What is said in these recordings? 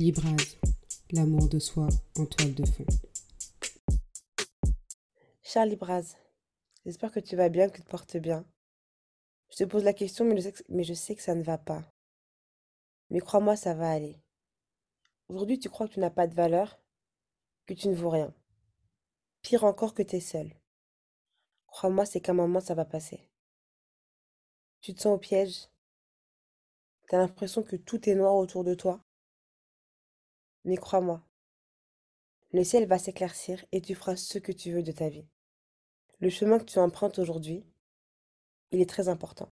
Libraz, l'amour de soi en toile de fond. Charlie Braz, j'espère que tu vas bien, que tu te portes bien. Je te pose la question, mais je sais que, ça ne va pas. Mais crois-moi, ça va aller. Aujourd'hui, tu crois que tu n'as pas de valeur, que tu ne vaux rien. Pire encore que tu es seul. Crois-moi, c'est qu'à un moment, ça va passer. Tu te sens au piège. Tu as l'impression que tout est noir autour de toi. Mais crois-moi, le ciel va s'éclaircir et tu feras ce que tu veux de ta vie. Le chemin que tu empruntes aujourd'hui, il est très important.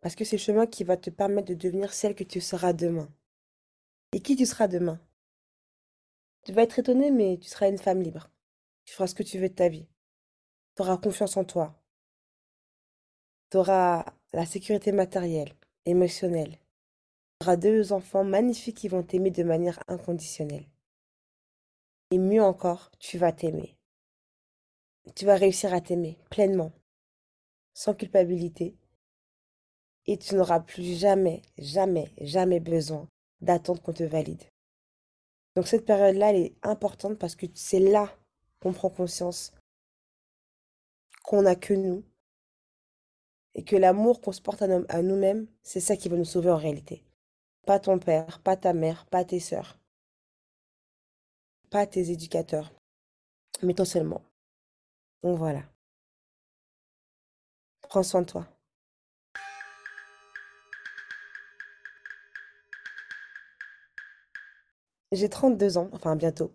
Parce que c'est le chemin qui va te permettre de devenir celle que tu seras demain. Et qui tu seras demain? Tu vas être étonné, mais tu seras une femme libre. Tu feras ce que tu veux de ta vie. Tu auras confiance en toi. Tu auras la sécurité matérielle, émotionnelle. Deux enfants magnifiques qui vont t'aimer de manière inconditionnelle. Et mieux encore, tu vas t'aimer tu vas réussir à t'aimer pleinement, sans culpabilité, et tu n'auras plus jamais, jamais, jamais besoin d'attendre qu'on te valide. Donc cette période-là, elle est importante parce que c'est là qu'on prend conscience qu'on n'a que nous et que l'amour qu'on se porte à nous-mêmes, c'est ça qui va nous sauver en réalité. Pas ton père, pas ta mère, pas tes sœurs, pas tes éducateurs, mais toi seulement. Donc voilà. Prends soin de toi. J'ai 32 ans, enfin bientôt.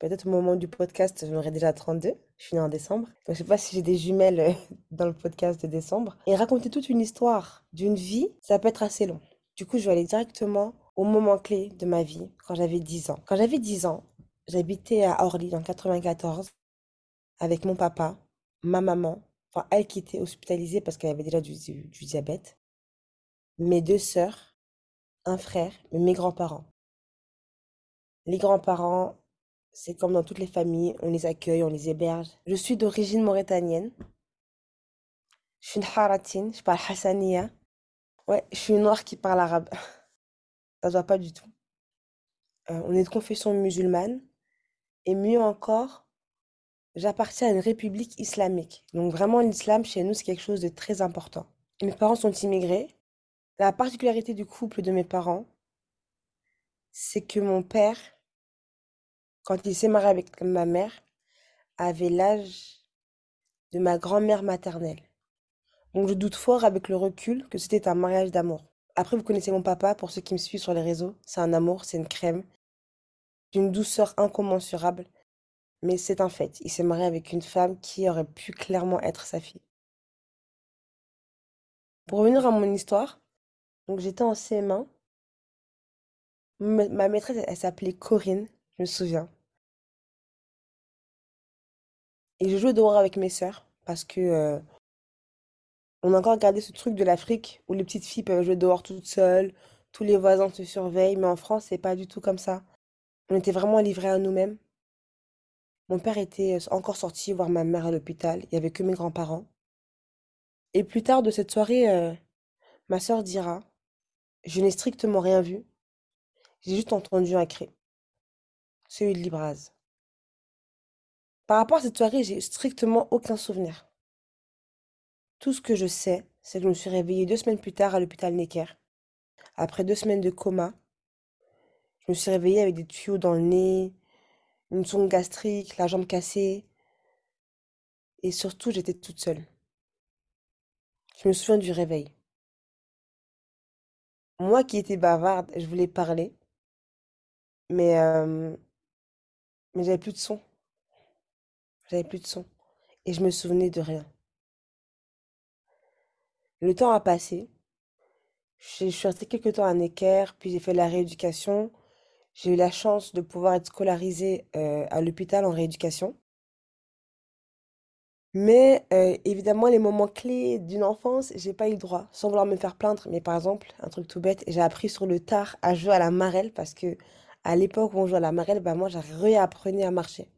Peut-être au moment du podcast, j'en aurai déjà 32. Je suis née en décembre. Donc je ne sais pas si j'ai des jumelles euh, dans le podcast de décembre. Et raconter toute une histoire d'une vie, ça peut être assez long. Du coup, je vais aller directement au moment clé de ma vie, quand j'avais 10 ans. Quand j'avais 10 ans, j'habitais à Orly, dans 94 avec mon papa, ma maman, enfin elle qui était hospitalisée parce qu'elle avait déjà du, diabète, mes deux sœurs, un frère, mes grands-parents. Les grands-parents, c'est comme dans toutes les familles, on les accueille, on les héberge. Je suis d'origine mauritanienne. Je suis une haratine, je parle hassania. Ouais, je suis une noire qui parle arabe. Ça se voit pas du tout. Euh, on est de confession musulmane. Et mieux encore, J'appartiens à une république islamique. Donc vraiment, l'islam, chez nous, c'est quelque chose de très important. Mes parents sont immigrés. La particularité du couple de mes parents, c'est que mon père, quand il s'est marié avec ma mère, avait l'âge de ma grand-mère maternelle. Donc je doute fort avec le recul que c'était un mariage d'amour. Après, vous connaissez mon papa, pour ceux qui me suivent sur les réseaux, c'est un amour, c'est une crème, d'une douceur incommensurable. Mais c'est un fait. Il s'est marié avec une femme qui aurait pu clairement être sa fille. Pour revenir à mon histoire, donc j'étais en CM1. Ma maîtresse, elle, s'appelait Corinne, je me souviens. Et je jouais dehors avec mes sœurs parce que euh, on a encore gardé ce truc de l'Afrique où les petites filles peuvent jouer dehors toutes seules, tous les voisins te surveillent, mais en France, c'est pas du tout comme ça. On était vraiment livrés à nous-mêmes. Mon père était encore sorti voir ma mère à l'hôpital. Il n'y avait que mes grands-parents. Et plus tard de cette soirée, ma sœur dira, je n'ai strictement rien vu. J'ai juste entendu un cri. Celui de Libraz. Par rapport à cette soirée, j'ai strictement aucun souvenir. Tout ce que je sais, c'est que je me suis réveillée deux semaines plus tard à l'hôpital Necker. Après deux semaines de coma, je me suis réveillée avec des tuyaux dans le nez, une sonde gastrique, la jambe cassée. Et surtout, j'étais toute seule. Je me souviens du réveil. Moi qui étais bavarde, je voulais parler, mais, euh, mais j'avais plus de son. J'avais plus de son. Et je me souvenais de rien. Le temps a passé. Je suis restée quelques temps à Necker, puis j'ai fait de la rééducation. J'ai eu la chance de pouvoir être scolarisée euh, à l'hôpital en rééducation. Mais euh, évidemment, les moments clés d'une enfance, j'ai pas eu le droit, sans vouloir me faire plaindre. Mais par exemple, un truc tout bête, j'ai appris sur le tard à jouer à la marelle parce que à l'époque où on jouait à la marelle, bah moi, j'ai réappris à marcher.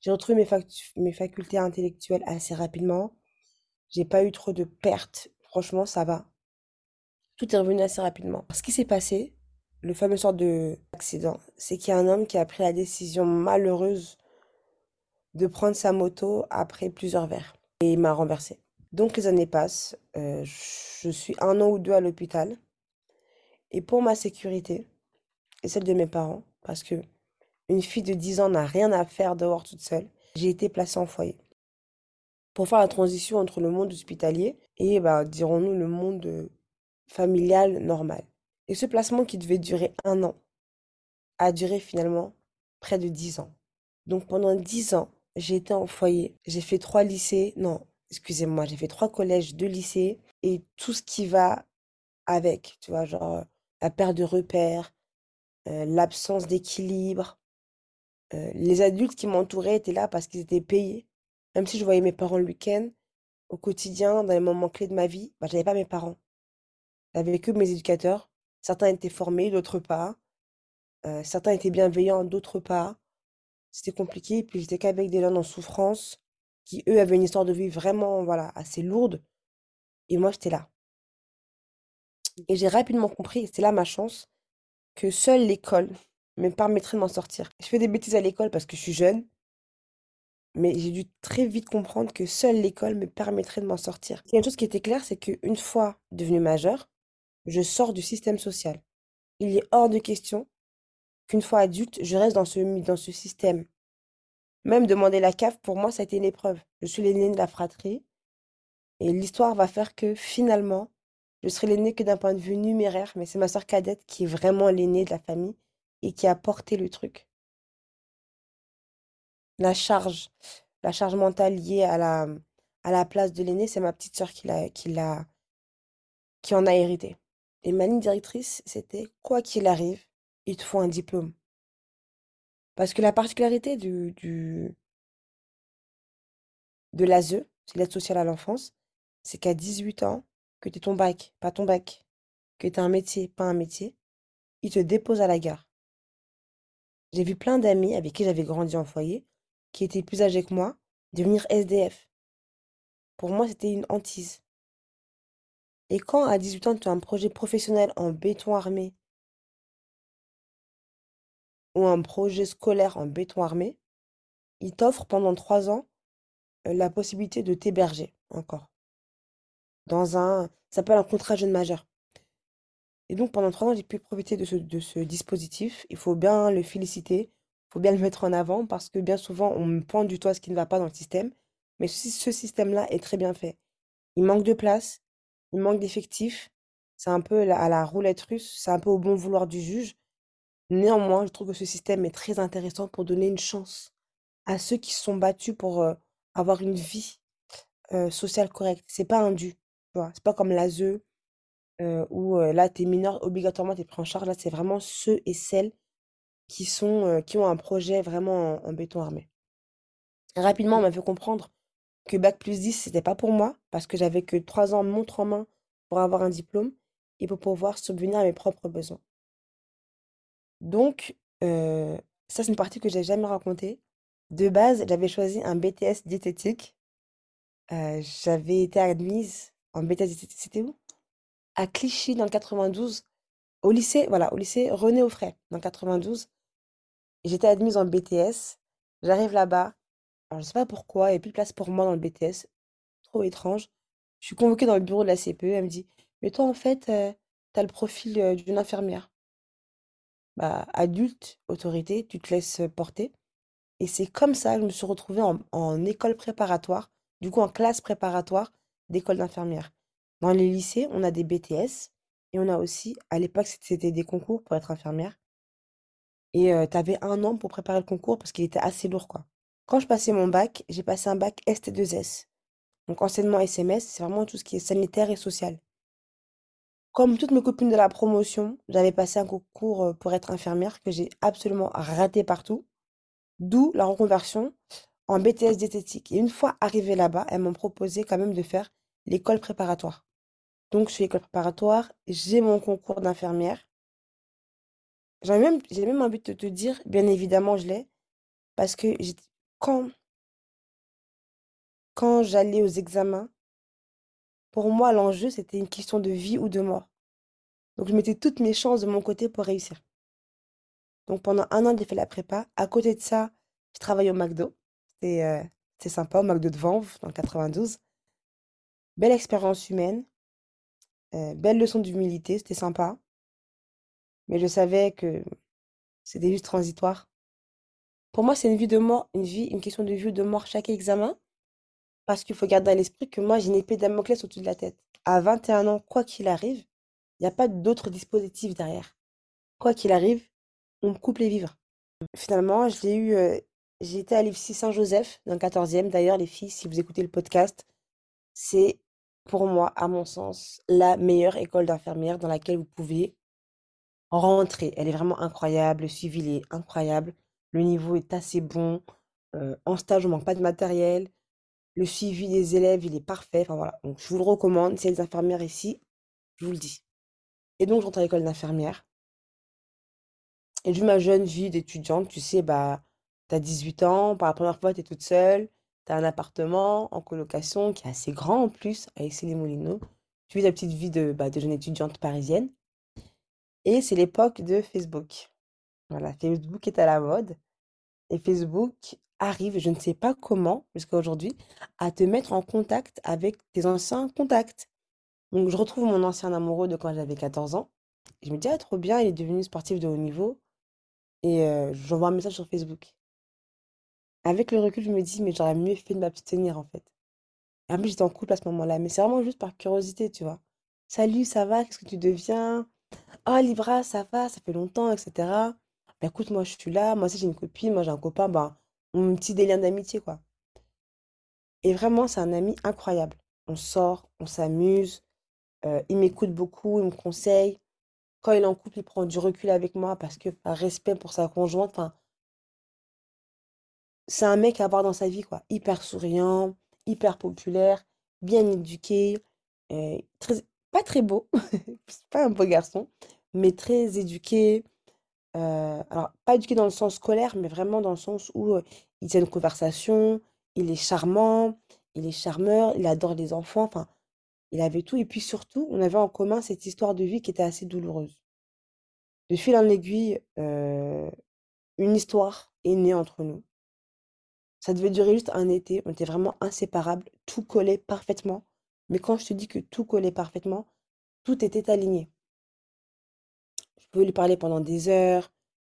J'ai retrouvé mes, mes facultés intellectuelles assez rapidement. J'ai pas eu trop de pertes. Franchement, ça va. Tout est revenu assez rapidement. Ce qui s'est passé, le fameux sort de accident, c'est qu'il y a un homme qui a pris la décision malheureuse de prendre sa moto après plusieurs verres. Et il m'a renversé. Donc les années passent, euh, je suis un an ou deux à l'hôpital. Et pour ma sécurité et celle de mes parents, parce que une fille de 10 ans n'a rien à faire dehors toute seule, j'ai été placée en foyer. Pour faire la transition entre le monde hospitalier et, bah, dirons-nous, le monde euh, familial normal. Et ce placement qui devait durer un an a duré finalement près de 10 ans. Donc pendant 10 ans, j'ai été en foyer. J'ai fait trois lycées. Non, excusez-moi, j'ai fait trois collèges, deux lycées et tout ce qui va avec, tu vois, genre la perte de repères, euh, l'absence d'équilibre. Euh, les adultes qui m'entouraient étaient là parce qu'ils étaient payés. Même si je voyais mes parents le week-end, au quotidien, dans les moments clés de ma vie, bah, je n'avais pas mes parents. J'avais que mes éducateurs. Certains étaient formés, d'autres pas. Euh, certains étaient bienveillants, d'autres pas. C'était compliqué. Et puis j'étais qu'avec des gens en souffrance qui, eux, avaient une histoire de vie vraiment, voilà, assez lourde. Et moi, j'étais là. Et j'ai rapidement compris, c'était là ma chance, que seule l'école me permettrait de m'en sortir. Je fais des bêtises à l'école parce que je suis jeune, mais j'ai dû très vite comprendre que seule l'école me permettrait de m'en sortir. Il y a une chose qui était claire, c'est qu'une fois devenue majeure, je sors du système social. Il est hors de question qu'une fois adulte, je reste dans ce, dans ce système. Même demander la CAF, pour moi, ça a été une épreuve. Je suis l'aîné de la fratrie. Et l'histoire va faire que finalement, je serai l'aîné que d'un point de vue numéraire, mais c'est ma soeur cadette qui est vraiment l'aînée de la famille et qui a porté le truc. La charge, la charge mentale liée à la, place de l'aîné, c'est ma petite soeur qui, qui, qui en a hérité. Et ma ligne directrice, c'était quoi qu'il arrive, il te faut un diplôme. Parce que la particularité de l'ASE, c'est l'aide sociale à l'enfance, c'est qu'à 18 ans, que tu ton bac, pas ton bac, que tu un métier, pas un métier, il te dépose à la gare. J'ai vu plein d'amis avec qui j'avais grandi en foyer, qui étaient plus âgés que moi, devenir SDF. Pour moi, c'était une hantise. Et quand à 18 ans, tu as un projet professionnel en béton armé ou un projet scolaire en béton armé, il t'offre pendant trois ans la possibilité de t'héberger encore. Dans un. Ça s'appelle un contrat jeune majeur. Et donc pendant trois ans, j'ai pu profiter de ce, dispositif. Il faut bien le féliciter, faut bien le mettre en avant parce que bien souvent, on me pointe du doigt ce qui ne va pas dans le système. Mais ce, système-là est très bien fait. Il manque de place, il manque d'effectifs. C'est un peu à la roulette russe, c'est un peu au bon vouloir du juge. Néanmoins, je trouve que ce système est très intéressant pour donner une chance à ceux qui se sont battus pour avoir une vie sociale correcte. C'est pas un dû, tu vois. C'est pas comme l'ASE où là, t'es mineur, obligatoirement, t'es pris en charge. Là, c'est vraiment ceux et celles qui sont qui ont un projet vraiment en, béton armé. Rapidement, on m'a fait comprendre que Bac plus 10, c'était pas pour moi, parce que j'avais que trois ans montre en main pour avoir un diplôme et pour pouvoir subvenir à mes propres besoins. Donc, ça, c'est une partie que j'ai jamais racontée. De base, j'avais choisi un BTS diététique. j'avais été admise en BTS diététique. C'était où? À Clichy, dans le 92. Au lycée, voilà, au lycée René Offray, dans le 92. J'étais admise en BTS. J'arrive là-bas. Alors, je sais pas pourquoi, il n'y a plus de place pour moi dans le BTS. Trop étrange. Je suis convoquée dans le bureau de la CPE. Elle me dit, mais toi, en fait, tu as le profil d'une infirmière. Bah, adulte, autorité, tu te laisses porter. Et c'est comme ça que je me suis retrouvée en, école préparatoire, du coup en classe préparatoire d'école d'infirmière. Dans les lycées, on a des BTS et on a aussi, à l'époque, c'était des concours pour être infirmière. Et tu avais un an pour préparer le concours parce qu'il était assez lourd, quoi. Quand je passais mon bac, j'ai passé un bac ST2S. Donc enseignement SMS, c'est vraiment tout ce qui est sanitaire et social. Comme toutes mes copines de la promotion, j'avais passé un concours pour être infirmière que j'ai absolument raté partout, d'où la reconversion en BTS diététique. Et une fois arrivée là-bas, elles m'ont proposé quand même de faire l'école préparatoire. Donc, je suis l'école préparatoire, j'ai mon concours d'infirmière. J'ai même, j'ai même envie de te dire, bien évidemment, je l'ai, parce que quand, quand j'allais aux examens, pour moi, l'enjeu, c'était une question de vie ou de mort. Donc, je mettais toutes mes chances de mon côté pour réussir. Donc, pendant un an, j'ai fait la prépa. À côté de ça, je travaillais au McDo. C'était euh, sympa, au McDo de Vanves, dans le 92. Belle expérience humaine. Euh, belle leçon d'humilité, c'était sympa. Mais je savais que c'était juste transitoire. Pour moi, c'est une vie de mort, une vie, une question de vie ou de mort chaque examen. Parce qu'il faut garder à l'esprit que moi, j'ai une épée Damoclès au-dessus de la tête. À 21 ans, quoi qu'il arrive, il n'y a pas d'autre dispositif derrière. Quoi qu'il arrive, on me coupe les vivres. Finalement, je l'ai eu. euh, j'ai été à l'IFSI Saint-Joseph, dans le 14e. D'ailleurs, les filles, si vous écoutez le podcast, c'est pour moi, à mon sens, la meilleure école d'infirmière dans laquelle vous pouvez rentrer. Elle est vraiment incroyable. Le suivi, est incroyable. Le niveau est assez bon. en stage, on manque pas de matériel. Le suivi des élèves, il est parfait. Enfin voilà. Donc, je vous le recommande. Si y a des infirmières ici, je vous le dis. Et donc, je rentre à l'école d'infirmière. Et vu ma jeune vie d'étudiante, tu sais, bah, t'as 18 ans, pour la première fois, t'es toute seule, t'as un appartement en colocation qui est assez grand en plus, à Issy-les-Moulineaux. Tu vis ta petite vie de, bah, de jeune étudiante parisienne. Et c'est l'époque de Facebook. Voilà, Facebook est à la mode. Et Facebook arrive, je ne sais pas comment, jusqu'à aujourd'hui, à te mettre en contact avec tes anciens contacts. Donc, je retrouve mon ancien amoureux de quand j'avais 14 ans. Je me dis, ah, trop bien, il est devenu sportif de haut niveau. Et j'envoie un message sur Facebook. Avec le recul, je me dis, mais j'aurais mieux fait de m'abstenir, en fait. En plus, j'étais en couple à ce moment-là. Mais c'est vraiment juste par curiosité, tu vois. Salut, ça va? Qu'est-ce que tu deviens? Ah, Libra, ça va? Ça fait longtemps, etc. Bah, écoute, moi, je suis là. Moi aussi, j'ai une copine. Moi, j'ai un copain. Bah, un petit délire d'amitié, quoi. Et vraiment, c'est un ami incroyable. On sort, on s'amuse. euh, il m'écoute beaucoup, il me conseille. Quand il en couple, il prend du recul avec moi parce que par respect pour sa conjointe, enfin, c'est un mec à avoir dans sa vie, quoi. Hyper souriant, hyper populaire, bien éduqué, euh, très, pas très beau, pas un beau garçon, mais très éduqué. euh, alors, pas éduqué dans le sens scolaire, mais vraiment dans le sens où euh, il tient une conversation, il est charmant, il est charmeur, il adore les enfants, enfin, il avait tout. Et puis surtout, on avait en commun cette histoire de vie qui était assez douloureuse. De fil en aiguille, euh, une histoire est née entre nous. Ça devait durer juste un été, on était vraiment inséparables, tout collait parfaitement. Mais quand je te dis que tout collait parfaitement, tout était aligné. Je pouvais lui parler pendant des heures,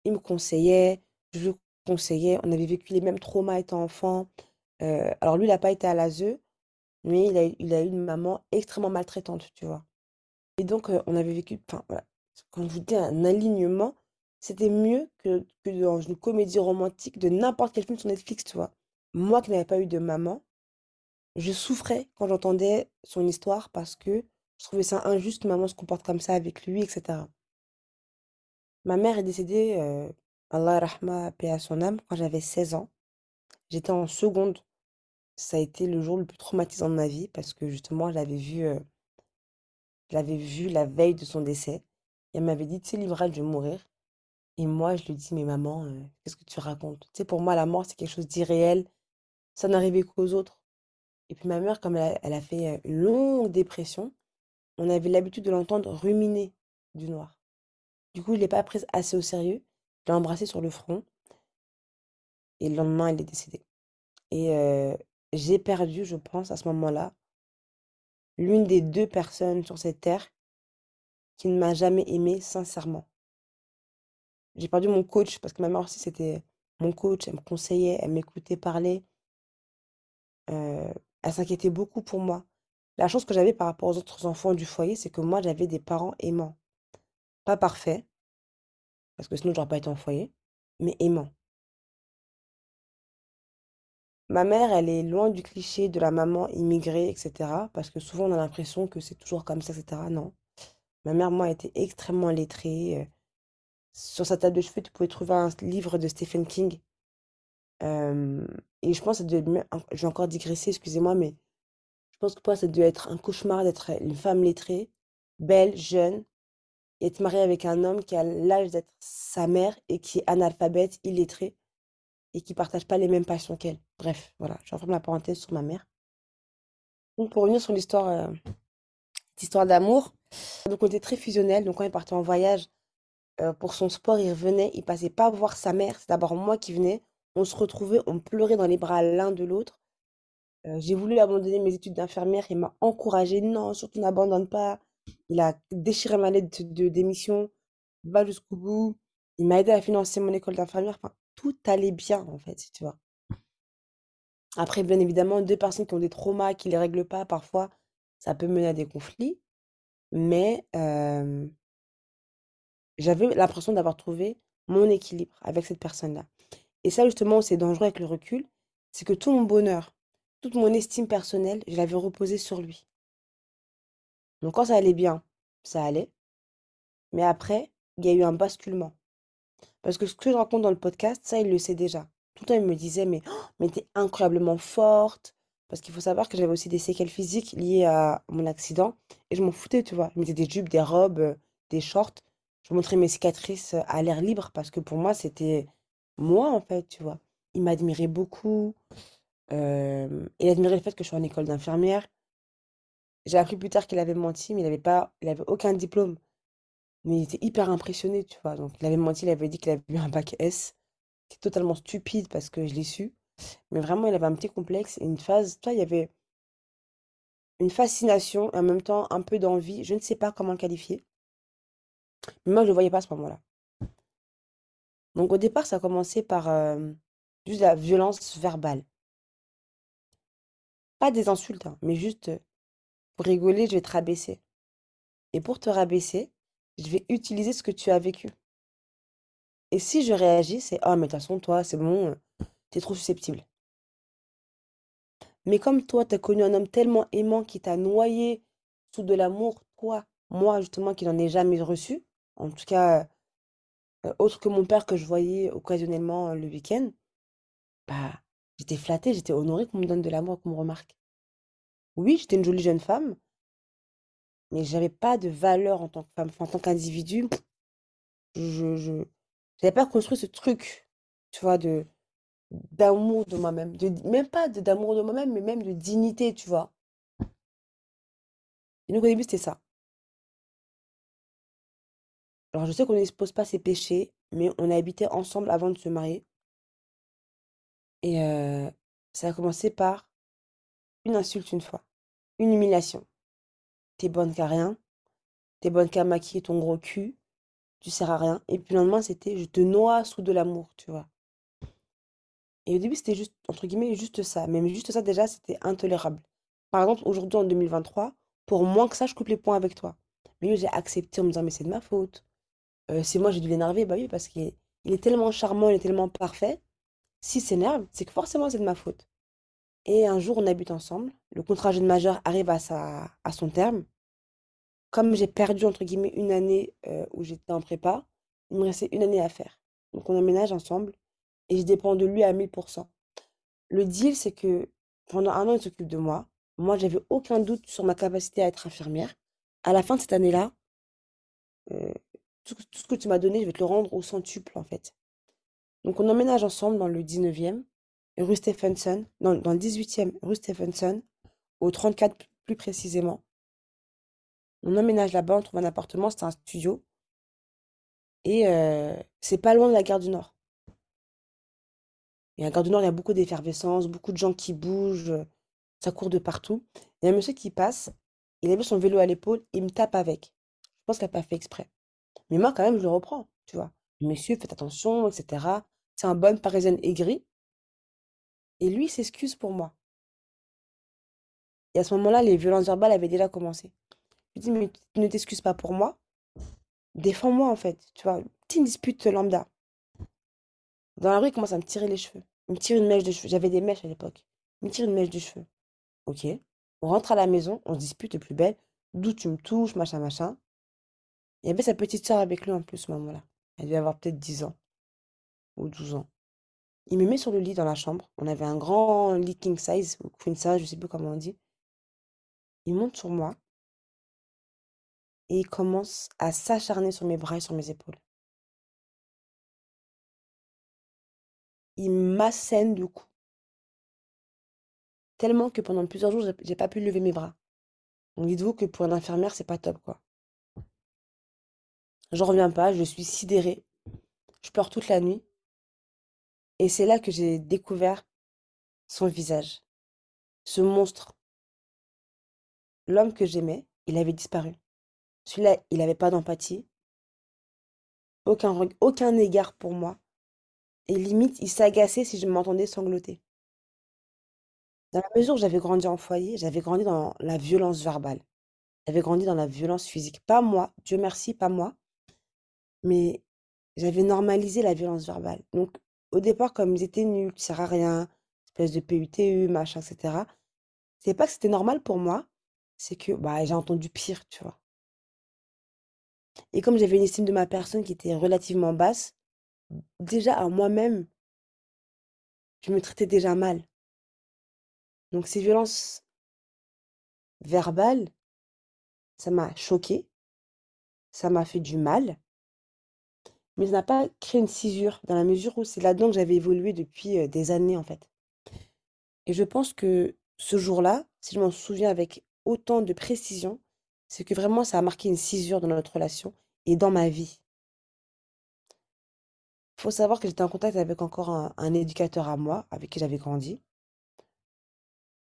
il me conseillait, je lui conseillais, on avait vécu les mêmes traumas étant enfant. Euh, alors lui, il n'a pas été à l'ASE, mais il a, il a eu une maman extrêmement maltraitante, tu vois. Et donc, euh, on avait vécu, enfin, voilà, quand je vous dis un alignement, c'était mieux que, que dans une comédie romantique de n'importe quel film sur Netflix, tu vois. Moi qui n'avais pas eu de maman, je souffrais quand j'entendais son histoire parce que je trouvais ça injuste maman se comporte comme ça avec lui, etc. Ma mère est décédée, euh, Allah rahma, paix à son âme, quand j'avais 16 ans. J'étais en seconde. Ça a été le jour le plus traumatisant de ma vie parce que justement, je l'avais vu, vu la veille de son décès. Elle m'avait dit, tu sais, Livrel, je vais mourir. Et moi, je lui dis, mais maman, qu'est-ce que tu racontes? Tu sais, pour moi, la mort, c'est quelque chose d'irréel. Ça n'arrivait qu'aux autres. Et puis ma mère, comme elle a, fait une longue dépression, on avait l'habitude de l'entendre ruminer du noir. Du coup, je ne l'ai pas prise assez au sérieux. Je l'ai embrassée sur le front. Et le lendemain, elle est décédée. Et j'ai perdu, je pense, à ce moment-là, l'une des deux personnes sur cette terre qui ne m'a jamais aimée sincèrement. J'ai perdu mon coach parce que ma mère aussi, c'était mon coach. Elle me conseillait, elle m'écoutait parler. Elle s'inquiétait beaucoup pour moi. La chance que j'avais par rapport aux autres enfants du foyer, c'est que moi, j'avais des parents aimants. Pas parfaits, parce que sinon, j'aurais pas été en foyer, mais aimants. Ma mère, elle est loin du cliché de la maman immigrée, etc. Parce que souvent, on a l'impression que c'est toujours comme ça, etc. Non. Ma mère, moi, était extrêmement lettrée. euh, Sur sa table de chevet, tu pouvais trouver un livre de Stephen King. Euh, et je pense que ça devait je vais encore digresser, excusez-moi, mais je pense que pour elle, ça devait être un cauchemar d'être une femme lettrée, belle, jeune, et être mariée avec un homme qui a l'âge d'être sa mère et qui est analphabète, illettré, et qui partage pas les mêmes passions qu'elle. Bref, voilà, je referme la parenthèse sur ma mère. Donc pour revenir sur l'histoire, euh, d'amour, donc on était très fusionnels, donc quand il partait en voyage euh, pour son sport, il revenait, il passait pas voir sa mère, c'est d'abord moi qui venais, on se retrouvait, on pleurait dans les bras l'un de l'autre. Euh, j'ai voulu abandonner mes études d'infirmière, il m'a encouragé, non, surtout n'abandonne pas. Il a déchiré ma lettre de, démission, va jusqu'au bout. Il m'a aidé à financer mon école d'infirmière. Tout allait bien, en fait, tu vois. Après, bien évidemment, deux personnes qui ont des traumas, qui ne les règlent pas, parfois, ça peut mener à des conflits. Mais euh, j'avais l'impression d'avoir trouvé mon équilibre avec cette personne-là. Et ça, justement, c'est dangereux avec le recul, c'est que tout mon bonheur, toute mon estime personnelle, je l'avais reposée sur lui. Donc quand ça allait bien, ça allait. Mais après, il y a eu un basculement. Parce que ce que je raconte dans le podcast, ça, il le sait déjà. Tout le temps, il me disait, mais, oh, mais t'es incroyablement forte. Parce qu'il faut savoir que j'avais aussi des séquelles physiques liées à mon accident. Et je m'en foutais, tu vois. Je mettais des jupes, des robes, euh, des shorts. Je montrais mes cicatrices euh, à l'air libre parce que pour moi, c'était moi, en fait, tu vois. Il m'admirait beaucoup. Il admirait le fait que je sois en école d'infirmière. J'ai appris plus tard qu'il avait menti, mais il avait pas, il avait aucun diplôme. Mais il était hyper impressionné, tu vois. Donc, il avait menti, il avait dit qu'il avait eu un bac S, qui est totalement stupide parce que je l'ai su. Mais vraiment, il avait un petit complexe et une phase, tu vois, il y avait une fascination et en même temps un peu d'envie. Je ne sais pas comment le qualifier. Mais moi, je ne le voyais pas à ce moment-là. Donc, au départ, ça a commencé par euh, juste la violence verbale. Pas des insultes, hein, mais juste pour rigoler, je vais te rabaisser. Et pour te rabaisser, je vais utiliser ce que tu as vécu. Et si je réagis, c'est oh, mais de toute façon, toi, c'est bon, t'es trop susceptible. Mais comme toi, t'as connu un homme tellement aimant qui t'a noyé sous de l'amour, toi, moi, justement, qui n'en ai jamais reçu, en tout cas, euh, autre que mon père que je voyais occasionnellement euh, le week-end, bah, j'étais flattée, j'étais honorée qu'on me donne de l'amour, qu'on me remarque. Oui, j'étais une jolie jeune femme, mais j'avais pas de valeur en tant que femme, en tant qu'individu. Je, je, pas construit ce truc, tu vois, de d'amour de moi-même, de, même pas de d'amour de moi-même, mais même de dignité, tu vois. Et donc au début, c'était ça. Alors je sais qu'on n'expose pas ses péchés, mais on a habité ensemble avant de se marier. Et ça a commencé par une insulte une fois, une humiliation. T'es bonne qu'à rien, t'es bonne qu'à maquiller ton gros cul, tu sers à rien. Et puis le lendemain, c'était je te noie sous de l'amour, tu vois. Et au début, c'était juste, juste ça. Même juste ça, déjà, c'était intolérable. Par exemple, aujourd'hui, en 2023, pour moins que ça, je coupe les points avec toi. Mais j'ai accepté en me disant, mais c'est de ma faute. Euh, c'est moi, j'ai dû l'énerver. Bah oui, parce qu'il est, il est tellement charmant, il est tellement parfait. S'il s'énerve, c'est que forcément, c'est de ma faute. Et un jour, on habite ensemble. Le contrat jeune majeur arrive à, sa, à son terme. Comme j'ai perdu, entre guillemets, une année euh, où j'étais en prépa, il me restait une année à faire. Donc, on emménage ensemble et je dépends de lui à 1000%. Le deal, c'est que pendant un an, il s'occupe de moi. Moi, j'avais aucun doute sur ma capacité à être infirmière. À la fin de cette année-là, euh, tout, ce que tu m'as donné, je vais te le rendre au centuple, en fait. Donc, on emménage ensemble dans le 19e, rue Stephenson, dans le 18e, rue Stephenson, au 34 plus précisément. On emménage là-bas, on trouve un appartement, c'est un studio. Et euh, c'est pas loin de la gare du Nord. Et à Gare du Nord, il y a beaucoup d'effervescence, beaucoup de gens qui bougent, ça court de partout. Il y a un monsieur qui passe, il avait son vélo à l'épaule, il me tape avec. Je pense qu'il n'a pas fait exprès. Mais moi, quand même, je le reprends, tu vois. Monsieur, faites attention, etc. C'est un bonne parisienne aigrie. Et lui, s'excuse pour moi. Et à ce moment-là, les violences verbales avaient déjà commencé. Je lui dis, mais tu ne t'excuses pas pour moi. Défends-moi, en fait. Tu vois, petite dispute lambda. Dans la rue, il commence à me tirer les cheveux. Il me tire une mèche de cheveux. J'avais des mèches à l'époque. Il me tire une mèche de cheveux. Ok. On rentre à la maison, on se dispute, plus belle. D'où tu me touches, machin, machin. Il y avait sa petite sœur avec lui en plus, ce moment-là. Elle devait avoir peut-être 10 ans ou 12 ans. Il me met sur le lit dans la chambre. On avait un grand lit king size ou queen size, je sais plus comment on dit. Il monte sur moi et il commence à s'acharner sur mes bras et sur mes épaules. Il m'assène de coups. Tellement que pendant plusieurs jours, j'ai pas pu lever mes bras. Donc dites-vous que pour une infirmière, c'est pas top, quoi. J'en reviens pas, je suis sidérée. Je pleure toute la nuit. Et c'est là que j'ai découvert son visage. Ce monstre. L'homme que j'aimais, il avait disparu. Celui-là, il n'avait pas d'empathie, aucun, aucun égard pour moi. Et limite, il s'agaçait si je m'entendais sangloter. Dans la mesure où j'avais grandi en foyer, j'avais grandi dans la violence verbale. J'avais grandi dans la violence physique. Pas moi, Dieu merci, pas moi. Mais j'avais normalisé la violence verbale. Donc, au départ, comme ils étaient nuls, tu sers à rien, espèce de PUTU, machin, etc. C'est pas que c'était normal pour moi, c'est que bah, j'ai entendu pire, tu vois. Et comme j'avais une estime de ma personne qui était relativement basse, déjà à moi-même, je me traitais déjà mal. Donc ces violences verbales, ça m'a choquée, ça m'a fait du mal, mais ça n'a pas créé une cisure dans la mesure où c'est là-dedans que j'avais évolué depuis des années en fait. Et je pense que ce jour-là, si je m'en souviens avec autant de précision, c'est que vraiment ça a marqué une cisure dans notre relation et dans ma vie. Il faut savoir que j'étais en contact avec encore un, éducateur à moi, avec qui j'avais grandi.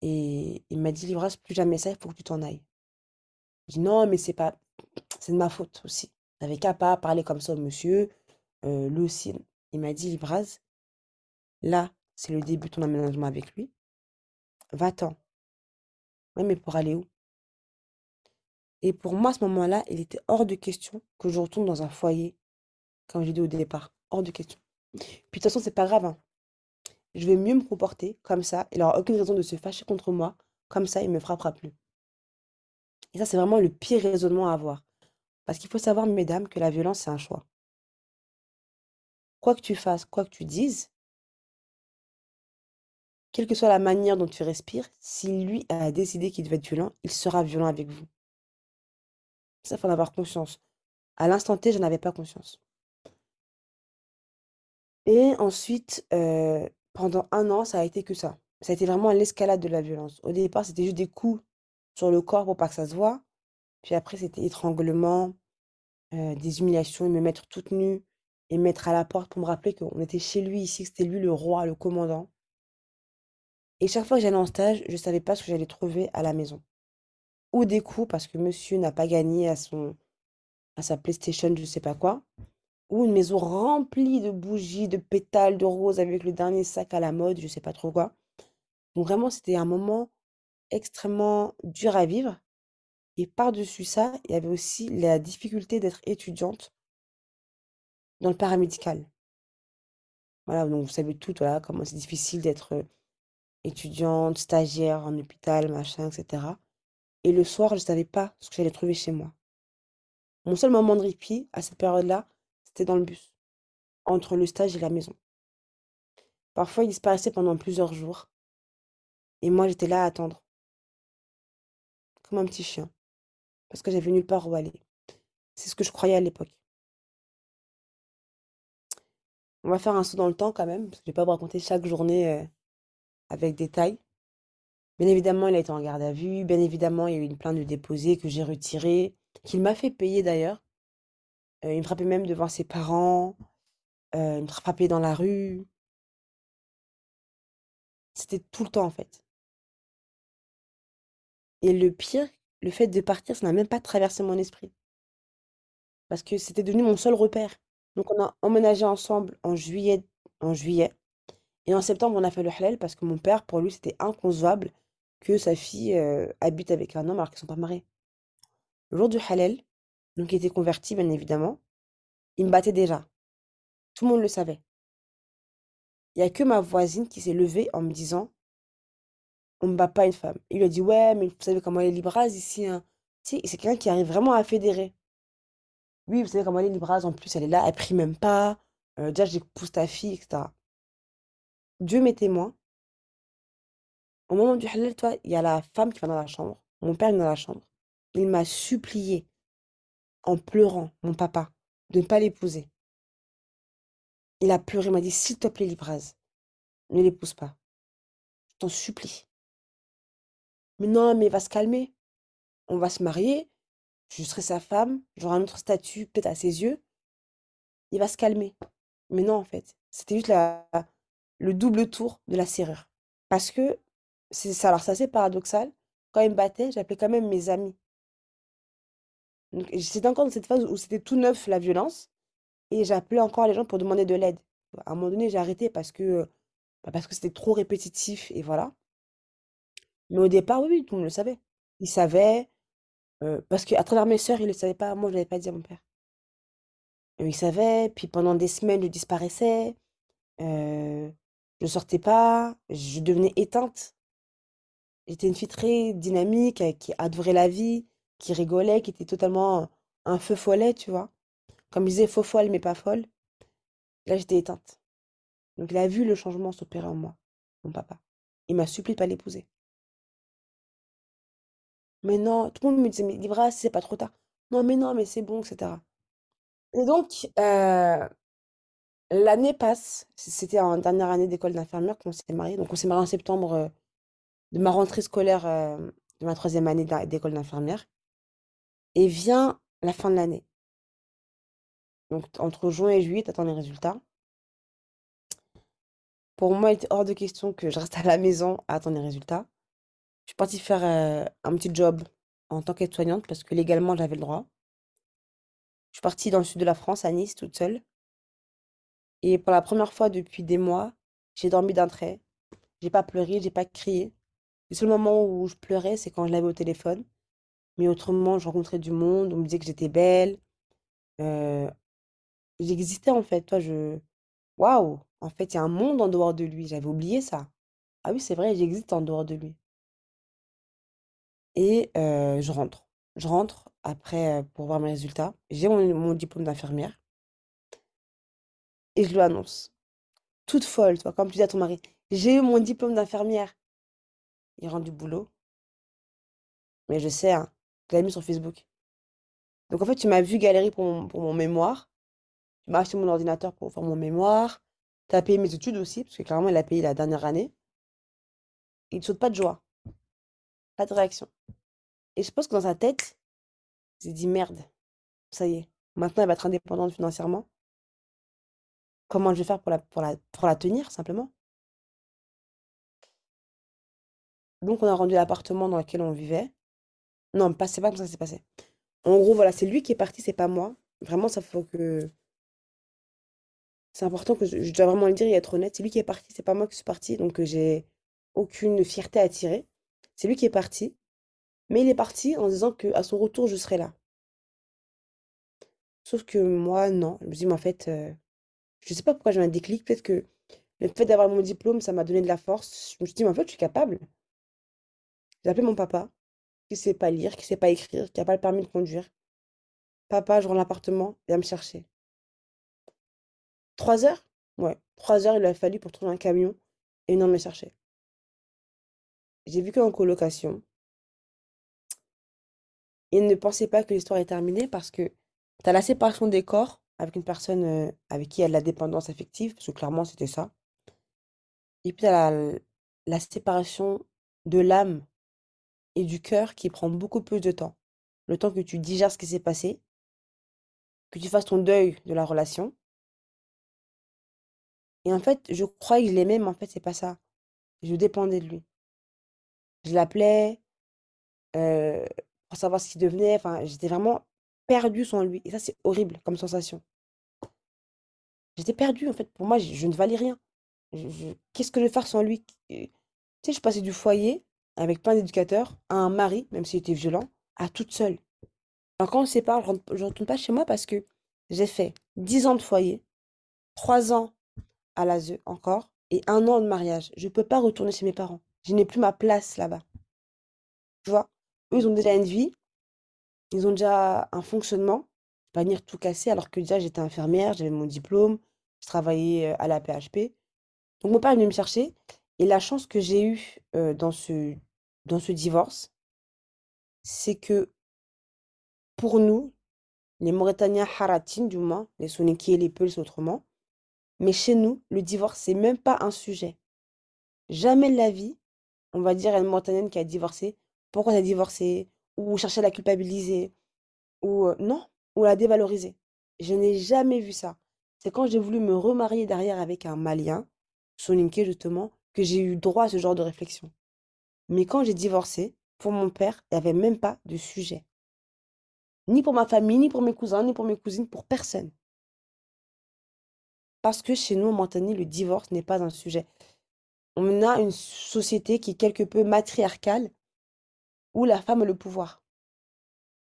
Et il m'a dit, Livras, plus jamais ça, il faut que tu t'en ailles. Je dis, non, mais c'est pas, c'est de ma faute aussi. J'avais qu'à pas parler comme ça au monsieur. Euh, lui aussi, il m'a dit, Livras, là, c'est le début de ton aménagement avec lui. Va-t'en. Ouais, mais pour aller où? Et pour moi, à ce moment-là, il était hors de question que je retourne dans un foyer, comme j'ai dit au départ. Hors de question. Puis de toute façon, c'est pas grave, hein. Je vais mieux me comporter comme ça. Il n'aura aucune raison de se fâcher contre moi. Comme ça, il me frappera plus. Et ça, c'est vraiment le pire raisonnement à avoir. Parce qu'il faut savoir, mesdames, que la violence, c'est un choix. Quoi que tu fasses, quoi que tu dises, quelle que soit la manière dont tu respires, si lui a décidé qu'il devait être violent, il sera violent avec vous. Ça, il faut en avoir conscience. À l'instant T, je n'avais pas conscience. Et ensuite, euh, pendant un an, ça a été que ça. Ça a été vraiment l'escalade de la violence. Au départ, c'était juste des coups sur le corps pour pas que ça se voit. Puis après, c'était étranglement, des humiliations, me mettre toute nue et me mettre à la porte pour me rappeler qu'on était chez lui ici, que c'était lui le roi, le commandant. Et chaque fois que j'allais en stage, je savais pas ce que j'allais trouver à la maison. Ou des coups parce que monsieur n'a pas gagné à son, à sa PlayStation, je sais pas quoi. Ou une maison remplie de bougies, de pétales, de roses avec le dernier sac à la mode, je sais pas trop quoi. Donc vraiment, c'était un moment extrêmement dur à vivre. Et par-dessus ça, il y avait aussi la difficulté d'être étudiante dans le paramédical. Voilà, donc vous savez tout, voilà, comment c'est difficile d'être euh, étudiante, stagiaire en hôpital, machin, etc. Et le soir, je ne savais pas ce que j'allais trouver chez moi. Mon seul moment de répit à cette période-là, c'était dans le bus, entre le stage et la maison. Parfois, il disparaissait pendant plusieurs jours. Et moi, j'étais là à attendre, comme un petit chien, parce que j'avais nulle part où aller. C'est ce que je croyais à l'époque. On va faire un saut dans le temps quand même, parce que je vais pas vous raconter chaque journée euh, avec détail. Bien évidemment, il a été en garde à vue. Bien évidemment, il y a eu une plainte de déposée que j'ai retirée, qu'il m'a fait payer d'ailleurs. Euh, il me frappait même devant ses parents. euh, il me frappait dans la rue. C'était tout le temps en fait. Et le pire, le fait de partir, ça n'a même pas traversé mon esprit. Parce que c'était devenu mon seul repère. Donc on a emménagé ensemble en juillet, en juillet. Et en septembre, on a fait le halal parce que mon père, pour lui, c'était inconcevable que sa fille euh, habite avec un homme alors qu'ils sont pas mariés. Le jour du halal, donc il était converti, bien évidemment, il me battait déjà. Tout le monde le savait. Il n'y a que ma voisine qui s'est levée en me disant, on ne bat pas une femme. Il lui a dit, ouais, mais vous savez comment elle est libraise ici. Hein. Tu sais, c'est quelqu'un qui arrive vraiment à fédérer. Oui, vous savez comment elle est, Libras, en plus, elle est là, elle prie même pas. Euh, déjà, j'épouse ta fille, etc. Dieu m'est témoin. Au moment du halal, toi, il y a la femme qui va dans la chambre. Mon père est dans la chambre. Il m'a supplié, en pleurant, mon papa, de ne pas l'épouser. Il a pleuré, il m'a dit, s'il te plaît, Libras, ne l'épouse pas. Je t'en supplie. Mais non, mais va se calmer. On va se marier. Je serai sa femme. J'aurai un autre statut, peut-être à ses yeux. Il va se calmer. Mais non, en fait. C'était juste le double tour de la serrure. Parce que, c'est ça, alors c'est assez paradoxal. Quand il me battait, j'appelais quand même mes amis. C'était encore dans cette phase où c'était tout neuf la violence. Et j'appelais encore les gens pour demander de l'aide. À un moment donné, j'ai arrêté parce que bah, parce que c'était trop répétitif et voilà. Mais au départ, oui, tout le monde le savait. Il savait, parce qu'à travers mes sœurs, il ne le savait pas. Moi, je ne l'avais pas dit à mon père. il savait, puis pendant des semaines, je disparaissais. je ne sortais pas, je devenais éteinte. J'étais une fille très dynamique, qui adorait la vie, qui rigolait, qui était totalement un feu follet, tu vois. Comme je disais, faux folle, mais pas folle. Là, j'étais éteinte. Donc, il a vu le changement s'opérer en moi, mon papa. Il m'a supplié de pas l'épouser. Mais non, tout le monde me disait, mais Livra, c'est pas trop tard. Non, mais non, mais c'est bon, etc. Et donc, euh, l'année passe. C'était en dernière année d'école d'infirmière qu'on s'est mariés. Donc, on s'est mariés en septembre euh, de ma rentrée scolaire euh, de ma troisième année d'école d'infirmière. Et vient la fin de l'année. Donc, entre juin et juillet, tu attends les résultats. Pour moi, il était hors de question que je reste à la maison à attendre les résultats. Je suis partie faire un petit job en tant qu'aide-soignante parce que légalement, j'avais le droit. Je suis partie dans le sud de la France, à Nice, toute seule. Et pour la première fois depuis des mois, j'ai dormi d'un trait. J'ai pas pleuré, j'ai pas crié. Le seul moment où je pleurais, c'est quand je l'avais au téléphone. Mais autrement, je rencontrais du monde, on me disait que j'étais belle. J'existais en fait, toi, je... Waouh! En fait, il y a un monde en dehors de lui, j'avais oublié ça. Ah oui, c'est vrai, j'existe en dehors de lui. Et je rentre. Je rentre après, pour voir mes résultats. J'ai mon diplôme d'infirmière et je lui annonce. Toute folle, toi, comme tu dis à ton mari: «J'ai eu mon diplôme d'infirmière». Il rentre du boulot. Mais je sais, hein, je l'avais mis sur Facebook. Donc en fait, tu m'as vu galérer pour mon pour mon mémoire. Tu m'as acheté mon ordinateur pour faire mon mémoire. Tu as payé mes études aussi, parce que clairement, il a payé la dernière année. Il ne saute pas de joie. Pas de réaction. Et je pense que dans sa tête, il s'est dit merde, ça y est, maintenant elle va être indépendante financièrement. Comment je vais faire pour la, pour la, pour la tenir, simplement? Donc on a rendu l'appartement dans lequel on vivait. Non, pas, c'est pas comme ça que c'est passé. En gros, voilà, c'est lui qui est parti, c'est pas moi. Vraiment, ça faut que. C'est important que je, je dois vraiment le dire et être honnête. C'est lui qui est parti, c'est pas moi qui suis partie, donc j'ai aucune fierté à tirer. C'est lui qui est parti. Mais il est parti en disant qu'à son retour, je serai là. Sauf que moi, non. Je me dis, mais en fait, euh, je sais pas pourquoi j'ai un déclic. Peut-être que le fait d'avoir mon diplôme, ça m'a donné de la force. Je me suis dit, mais en fait, je suis capable. J'ai appelé mon papa, qui sait pas lire, qui sait pas écrire, qui a pas le permis de conduire. Papa, je rends l'appartement, viens me chercher. Trois heures? Ouais, trois heures, il a fallu pour trouver un camion et venir me chercher. J'ai vu qu'en colocation. Il ne pensait pas que l'histoire est terminée parce que tu as la séparation des corps avec une personne euh, avec qui elle a de la dépendance affective, parce que clairement c'était ça. Et puis tu as la, la séparation de l'âme et du cœur qui prend beaucoup plus de temps. Le temps que tu digères ce qui s'est passé, que tu fasses ton deuil de la relation. Et en fait, je croyais que je l'aimais, mais en fait, c'est pas ça. Je dépendais de lui. Je l'appelais pour savoir ce qu'il devenait. J'étais vraiment perdue sans lui. Et ça, c'est horrible comme sensation. J'étais perdue, en fait. Pour moi, je, ne valais rien. Qu'est-ce que je vais faire sans lui? Tu sais, je passais du foyer avec plein d'éducateurs à un mari, même s'il était violent, à toute seule. Quand on se sépare, je ne retourne pas chez moi parce que j'ai fait 10 ans de foyer, 3 ans à l'ASE encore, et un an de mariage. Je ne peux pas retourner chez mes parents. Je n'ai plus ma place là-bas. Tu vois? Eux, ils ont déjà une vie, ils ont déjà un fonctionnement. pas venir tout casser alors que déjà j'étais infirmière, j'avais mon diplôme, je travaillais à la PHP. Donc mon père est venu me chercher et la chance que j'ai eue dans ce, dans ce divorce, c'est que pour nous, les Mauritaniens haratines du moins, les Soninki et les Peuls autrement, mais chez nous, le divorce, c'est même pas un sujet. Jamais de la vie, on va dire à une Mauritanienne qui a divorcé, pourquoi tu as divorcé, ou chercher à la culpabiliser, ou non, ou la dévaloriser. Je n'ai jamais vu ça. C'est quand j'ai voulu me remarier derrière avec un Malien, Soninke justement, que j'ai eu droit à ce genre de réflexion. Mais quand j'ai divorcé, pour mon père, il n'y avait même pas de sujet. Ni pour ma famille, ni pour mes cousins, ni pour mes cousines, pour personne. Parce que chez nous, en Mauritanie, le divorce n'est pas un sujet. On a une société qui est quelque peu matriarcale, où la femme a le pouvoir.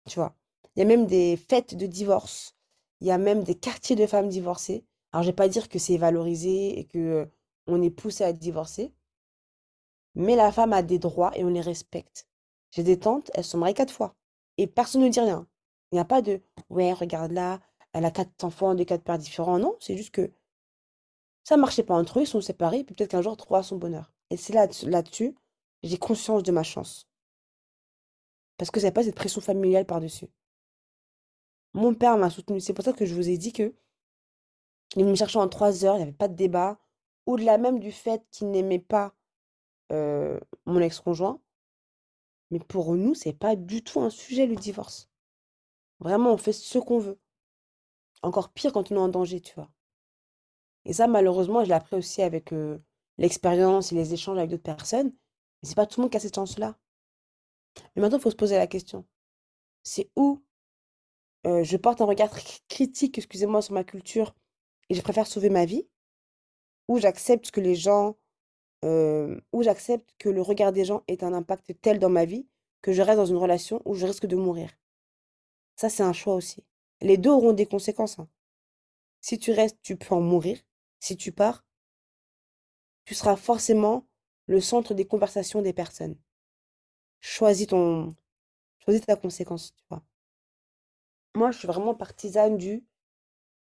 Tu vois? Il y a même des fêtes de divorce. Il y a même des quartiers de femmes divorcées. Alors, je vais pas dire que c'est valorisé et que on est poussé à divorcer. Mais la femme a des droits et on les respecte. J'ai des tantes, elles sont mariées quatre fois. Et personne ne dit rien. Il n'y a pas de ouais, regarde là, elle a quatre enfants de quatre pères différents. Non, c'est juste que ça marchait pas entre eux, ils sont séparés, puis peut-être qu'un jour, trouvera son bonheur. Et c'est là-dessus, j'ai conscience de ma chance. Parce que a pas cette pression familiale par-dessus. Mon père m'a soutenu. C'est pour ça que je vous ai dit que il me cherchait en trois heures, il n'y avait pas de débat. Au-delà même du fait qu'il n'aimait pas euh, mon ex-conjoint. Mais pour nous, c'est pas du tout un sujet, le divorce. Vraiment, on fait ce qu'on veut. Encore pire quand on est en danger, tu vois. Et ça, malheureusement, je l'ai appris aussi avec l'expérience et les échanges avec d'autres personnes. Mais c'est pas tout le monde qui a cette chance-là. Mais maintenant, il faut se poser la question. C'est où je porte un regard critique, excusez-moi, sur ma culture et je préfère sauver ma vie, ou j'accepte que les gens, ou j'accepte que le regard des gens ait un impact tel dans ma vie que je reste dans une relation où je risque de mourir? Ça, c'est un choix aussi. Les deux auront des conséquences. Hein. Si tu restes, tu peux en mourir. Si tu pars, tu seras forcément le centre des conversations des personnes. Choisis ton, choisis ta conséquence, tu vois. Moi, je suis vraiment partisane du,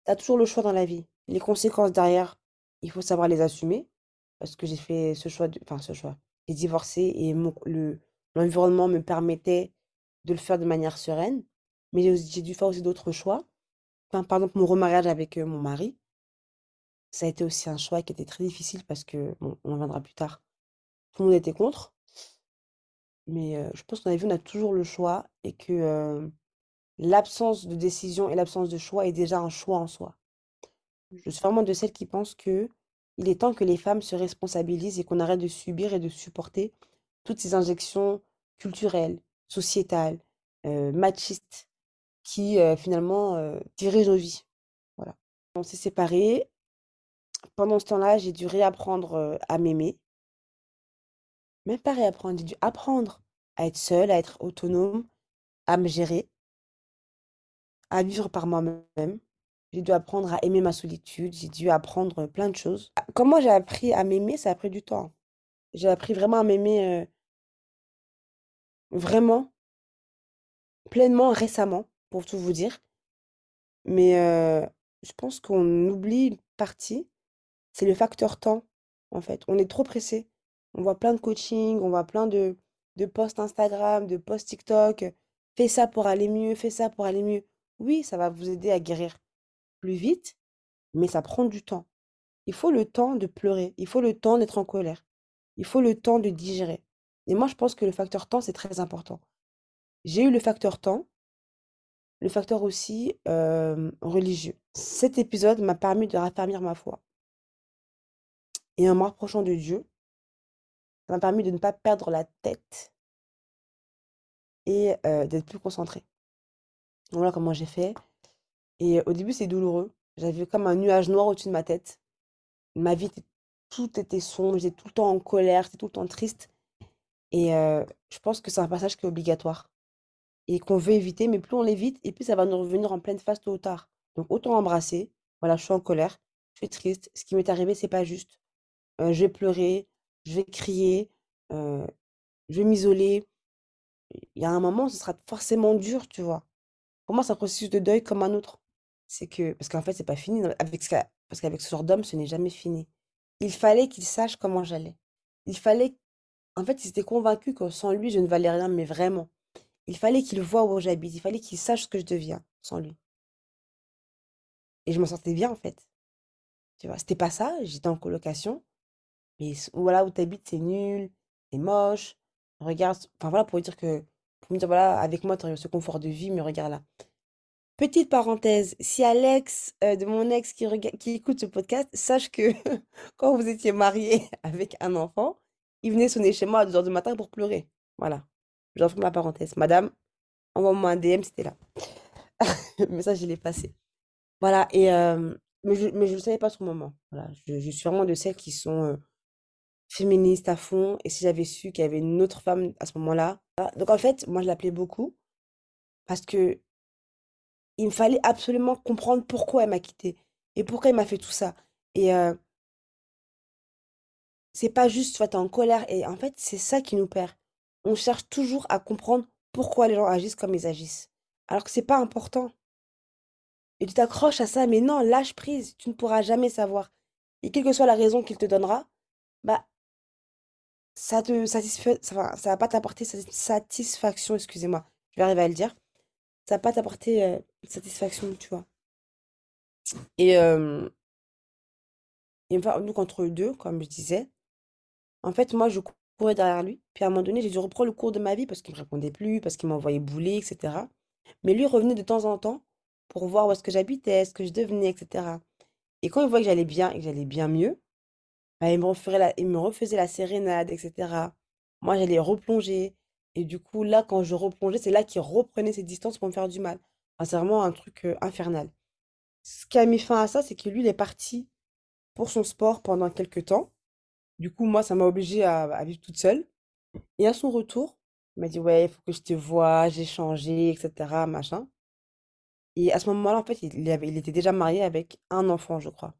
tu as toujours le choix dans la vie. Les conséquences derrière, il faut savoir les assumer parce que j'ai fait ce choix, enfin ce choix. J'ai divorcé et le, l'environnement me permettait de le faire de manière sereine. Mais j'ai dû faire aussi d'autres choix. Par exemple, mon remariage avec mon mari, ça a été aussi un choix qui était très difficile parce que, bon, on en viendra plus tard, tout le monde était contre. Mais je pense qu'on a vu, on a toujours le choix et que l'absence de décision et l'absence de choix est déjà un choix en soi. Je suis vraiment de celles qui pensent que il est temps que les femmes se responsabilisent et qu'on arrête de subir et de supporter toutes ces injections culturelles, sociétales, machistes qui finalement dirigent nos vies. Voilà. On s'est séparés. Pendant ce temps-là, j'ai dû réapprendre à m'aimer. Même pas réapprendre, j'ai dû apprendre à être seule, à être autonome, à me gérer, à vivre par moi-même. J'ai dû apprendre à aimer ma solitude, j'ai dû apprendre plein de choses. Comment j'ai appris à m'aimer, ça a pris du temps. J'ai appris vraiment à m'aimer vraiment, pleinement, récemment, pour tout vous dire. Mais je pense qu'on oublie une partie, c'est le facteur temps, en fait. On est trop pressé. On voit plein de coaching, on voit plein de, de posts Instagram, de posts TikTok. Fais ça pour aller mieux, fais ça pour aller mieux. Oui, ça va vous aider à guérir plus vite, mais ça prend du temps. Il faut le temps de pleurer, il faut le temps d'être en colère, il faut le temps de digérer. Et moi, je pense que le facteur temps, c'est très important. J'ai eu le facteur temps, le facteur aussi religieux. Cet épisode m'a permis de raffermir ma foi. Et en me rapprochant de Dieu, ça m'a permis de ne pas perdre la tête et d'être plus concentrée. Voilà comment j'ai fait. Et au début, c'est douloureux. J'avais comme un nuage noir au-dessus de ma tête. Ma vie, tout était sombre, j'étais tout le temps en colère, j'étais tout le temps triste. Et je pense que c'est un passage qui est obligatoire et qu'on veut éviter, mais plus on l'évite, et plus ça va nous revenir en pleine face tôt ou tard. Donc autant embrasser. Voilà, je suis en colère, je suis triste. Ce qui m'est arrivé, c'est pas juste. Je vais pleurer, je vais crier, je vais m'isoler. Il y a un moment, ce sera forcément dur, tu vois. Pour moi, c'est un processus de deuil comme un autre. C'est que parce qu'en fait, c'est pas fini avec ce parce qu'avec ce genre d'homme, ce n'est jamais fini. Il fallait qu'il sache comment j'allais. Il fallait en fait, il s'était convaincu que sans lui, je ne valais rien, mais vraiment. Il fallait qu'il voie où j'habite, il fallait qu'il sache ce que je deviens sans lui. Et je me sentais bien, en fait. Tu vois, c'était pas ça, j'étais en colocation, mais voilà, où tu habites, c'est nul, c'est moche. Regarde, enfin voilà, pour dire que, me dire, voilà, avec moi, tu as ce confort de vie, mais regarde là. Petite parenthèse, si Alex, euh, de mon ex qui, qui écoute ce podcast, sache que quand vous étiez marié avec un enfant, il venait sonner chez moi à 2h du matin pour pleurer. Voilà. J'offre ma parenthèse. Madame, envoie-moi un DM, c'était là. mais ça, je l'ai passé. Voilà. Et, euh, mais je ne le savais pas sur le moment. Voilà. Je, je, suis vraiment de celles qui sont euh, féministes à fond. Et si j'avais su qu'il y avait une autre femme à ce moment-là. Donc en fait, moi, je l'appelais beaucoup. Parce que il me fallait absolument comprendre pourquoi elle m'a quitté et pourquoi elle m'a fait tout ça. Et euh, c'est pas juste, tu vois, t'es en colère. Et en fait, c'est ça qui nous perd. On cherche toujours à comprendre pourquoi les gens agissent comme ils agissent. Alors que c'est pas important. Et tu t'accroches à ça, mais non, lâche prise, tu ne pourras jamais savoir. Et quelle que soit la raison qu'il te donnera, bah, ça te satisfait, ça, va pas t'apporter satisfaction, excusez-moi, je vais arriver à le dire. Ça va pas t'apporter euh, satisfaction, tu vois. Et, euh, et nous, contre eux deux, comme je disais, en fait, moi, je courais derrière lui. Puis à un moment donné, j'ai dû reprendre le cours de ma vie parce qu'il me répondait plus, parce qu'il m'envoyait bouler, etc. Mais lui revenait de temps en temps pour voir où est-ce que j'habitais, ce que je devenais, etc. Et quand il voyait que j'allais bien et que j'allais bien mieux, bah, il, me la, refaisait la sérénade, etc. Moi, j'allais replonger. Et du coup, là, quand je replongeais, c'est là qu'il reprenait ses distances pour me faire du mal. c'est vraiment un truc euh, infernal. Ce qui a mis fin à ça, c'est que lui, il est parti pour son sport pendant quelques temps. Du coup, moi, ça m'a obligée à, vivre toute seule. Et à son retour, il m'a dit, ouais, il faut que je te voie, j'ai changé, etc., machin. Et à ce moment-là, en fait, il, avait, il était déjà marié avec un enfant, je crois.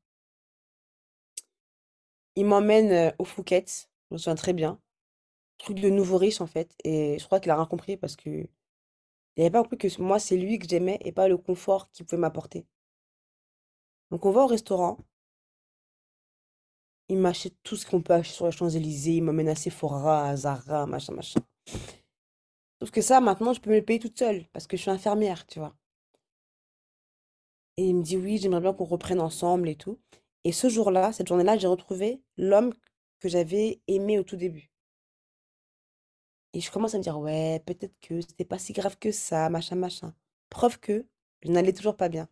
Il m'emmène au Phuket, je me souviens très bien. Truc de nouveau riche, en fait. Et je crois qu'il a rien compris parce que il n'avait pas compris que moi, c'est lui que j'aimais et pas le confort qu'il pouvait m'apporter. Donc, on va au restaurant. Il m'achète tout ce qu'on peut acheter sur les Champs-Élysées. Il m'emmène à Sephora, à Zara, machin, machin. Sauf que ça, maintenant, je peux me le payer toute seule parce que je suis infirmière, tu vois. Et il me dit, oui, j'aimerais bien qu'on reprenne ensemble et tout. Et ce jour-là, cette journée-là, j'ai retrouvé l'homme que j'avais aimé au tout début. Et je commence à me dire, ouais, peut-être que c'était pas si grave que ça, machin, machin. Preuve que je n'allais toujours pas bien.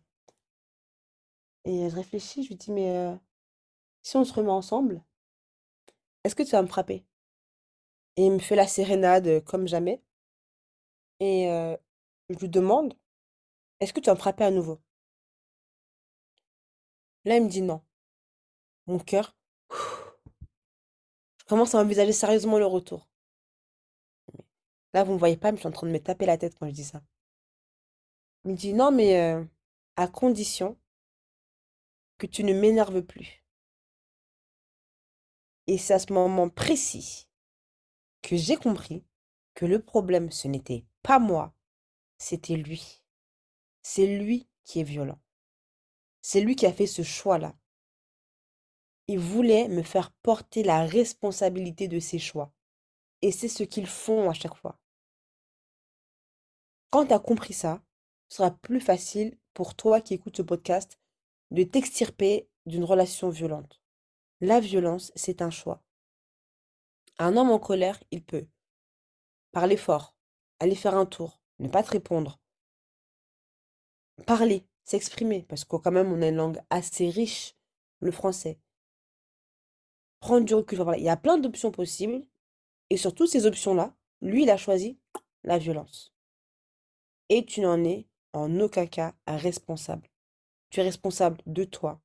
Et je réfléchis, je lui dis, mais si on se remet ensemble, est-ce que tu vas me frapper? Et il me fait la sérénade comme jamais. Et je lui demande, est-ce que tu vas me frapper à nouveau? Là, il me dit non. Mon cœur, je commence à envisager sérieusement le retour. Là, vous ne me voyez pas, mais je suis en train de me taper la tête quand je dis ça. Il me dit non, mais à condition que tu ne m'énerves plus. Et c'est à ce moment précis que j'ai compris que le problème, ce n'était pas moi, c'était lui. C'est lui qui est violent. C'est lui qui a fait ce choix-là. Il voulait me faire porter la responsabilité de ses choix. Et c'est ce qu'ils font à chaque fois. Quand tu as compris ça, ce sera plus facile pour toi qui écoutes ce podcast de t'extirper d'une relation violente. La violence, c'est un choix. Un homme en colère, il peut parler fort, aller faire un tour, ne pas te répondre, parler, s'exprimer, parce que quand même on a une langue assez riche, le français. Prendre du recul, il y a plein d'options possibles, et sur toutes ces options-là, lui, il a choisi la violence. Et tu n'en es en aucun cas responsable. Tu es responsable de toi,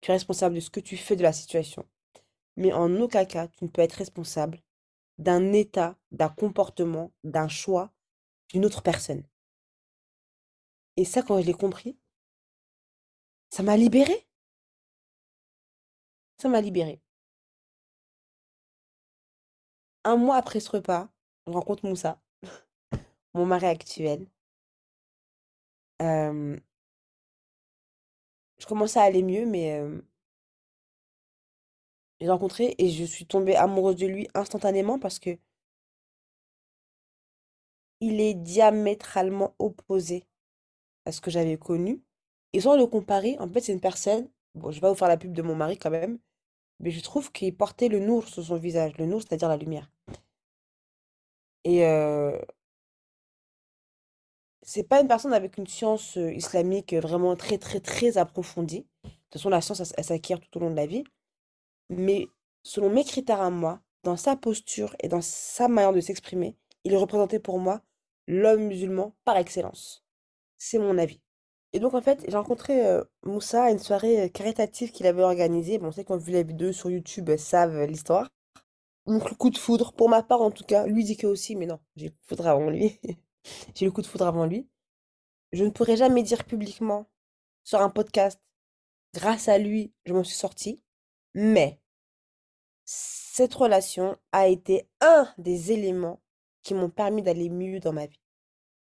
tu es responsable de ce que tu fais de la situation. Mais en aucun cas, tu ne peux être responsable d'un état, d'un comportement, d'un choix d'une autre personne. Et ça, quand je l'ai compris, ça m'a libéré. Ça m'a libéré. Un mois après ce repas, je rencontre Moussa, mon mari actuel. je commençais à aller mieux, mais euh, j'ai rencontré et je suis tombée amoureuse de lui instantanément parce que il est diamétralement opposé à ce que j'avais connu. Et sans le comparer, en fait, c'est une personne, bon, je vais pas vous faire la pub de mon mari quand même, mais je trouve qu'il portait le nour sur son visage, le nour, c'est-à-dire la lumière. Et euh, c'est pas une personne avec une science euh, islamique vraiment très, très, très approfondie. De toute façon, la science, elle s'acquiert tout au long de la vie. Mais selon mes critères à moi, dans sa posture et dans sa manière de s'exprimer, il représentait pour moi l'homme musulman par excellence. C'est mon avis. Et donc, en fait, j'ai rencontré Moussa à une soirée caritative qu'il avait organisée. Bon, on sait qu'on a vu la vidéo sur YouTube, euh, savent l'histoire. Donc, le coup de foudre, pour ma part en tout cas, lui dit que aussi, mais non, j'ai le coup de foudre avant lui. J'ai eu le coup de foudre avant lui. Je ne pourrais jamais dire publiquement sur un podcast, grâce à lui, je m'en suis sortie. Mais cette relation a été un des éléments qui m'ont permis d'aller mieux dans ma vie.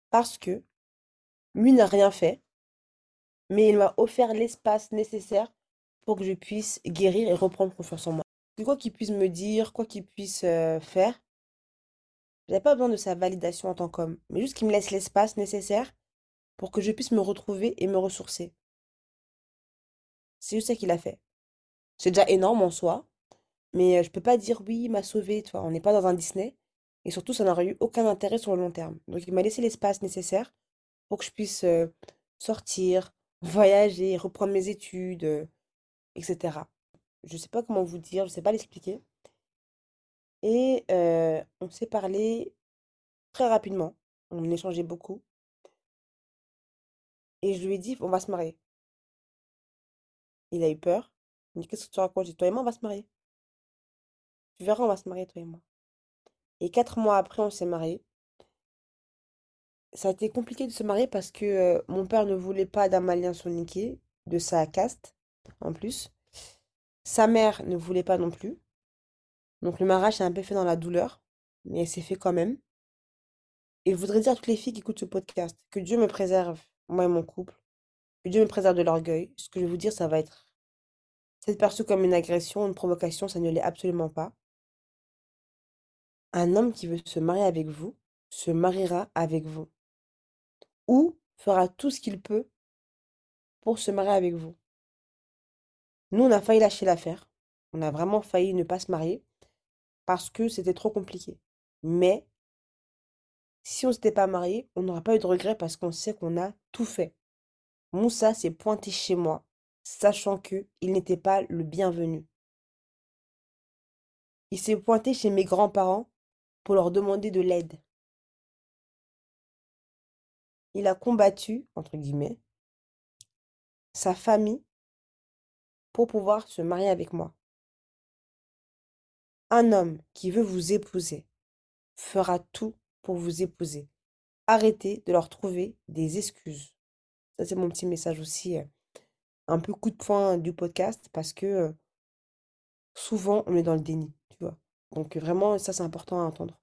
Parce que lui n'a rien fait, mais il m'a offert l'espace nécessaire pour que je puisse guérir et reprendre confiance en moi. Quoi qu'il puisse me dire, quoi qu'il puisse euh, faire, j'avais pas besoin de sa validation en tant qu'homme, mais juste qu'il me laisse l'espace nécessaire pour que je puisse me retrouver et me ressourcer. C'est juste ça qu'il a fait. C'est déjà énorme en soi, mais euh, je peux pas dire oui, il m'a sauvé, tu vois. On n'est pas dans un Disney. Et surtout, ça n'aurait eu aucun intérêt sur le long terme. Donc, il m'a laissé l'espace nécessaire pour que je puisse euh, sortir, voyager, reprendre mes études, etc. Je sais pas comment vous dire, je sais pas l'expliquer. Et on s'est parlé très rapidement. On échangeait beaucoup. Et je lui ai dit, on va se marier. Il a eu peur. Il m'a dit, qu'est-ce que tu racontes? Dit, toi et moi, on va se marier. Tu verras, on va se marier, toi et moi. Et quatre mois après, on s'est mariés. Ça a été compliqué de se marier parce que euh, mon père ne voulait pas d'un malien de sa caste, en plus. Sa mère ne voulait pas non plus. Donc le mariage s'est un peu fait dans la douleur, mais c'est fait quand même. Et je voudrais dire à toutes les filles qui écoutent ce podcast que Dieu me préserve, moi et mon couple, que Dieu me préserve de l'orgueil. Ce que je vais vous dire, ça va être perçu comme une agression, une provocation, ça ne l'est absolument pas. Un homme qui veut se marier avec vous se mariera avec vous ou fera tout ce qu'il peut pour se marier avec vous. Nous, on a failli lâcher l'affaire. On a vraiment failli ne pas se marier parce que c'était trop compliqué. Mais si on ne s'était pas marié, on n'aura pas eu de regrets parce qu'on sait qu'on a tout fait. Moussa s'est pointé chez moi, sachant que il n'était pas le bienvenu. Il s'est pointé chez mes grands-parents pour leur demander de l'aide. Il a combattu, entre guillemets, sa famille pour pouvoir se marier avec moi. Un homme qui veut vous épouser fera tout pour vous épouser. Arrêtez de leur trouver des excuses. Ça, c'est mon petit message aussi, euh, un peu coup de poing du podcast, parce que euh, souvent, on est dans le déni, tu vois. Donc, vraiment, ça, c'est important à entendre.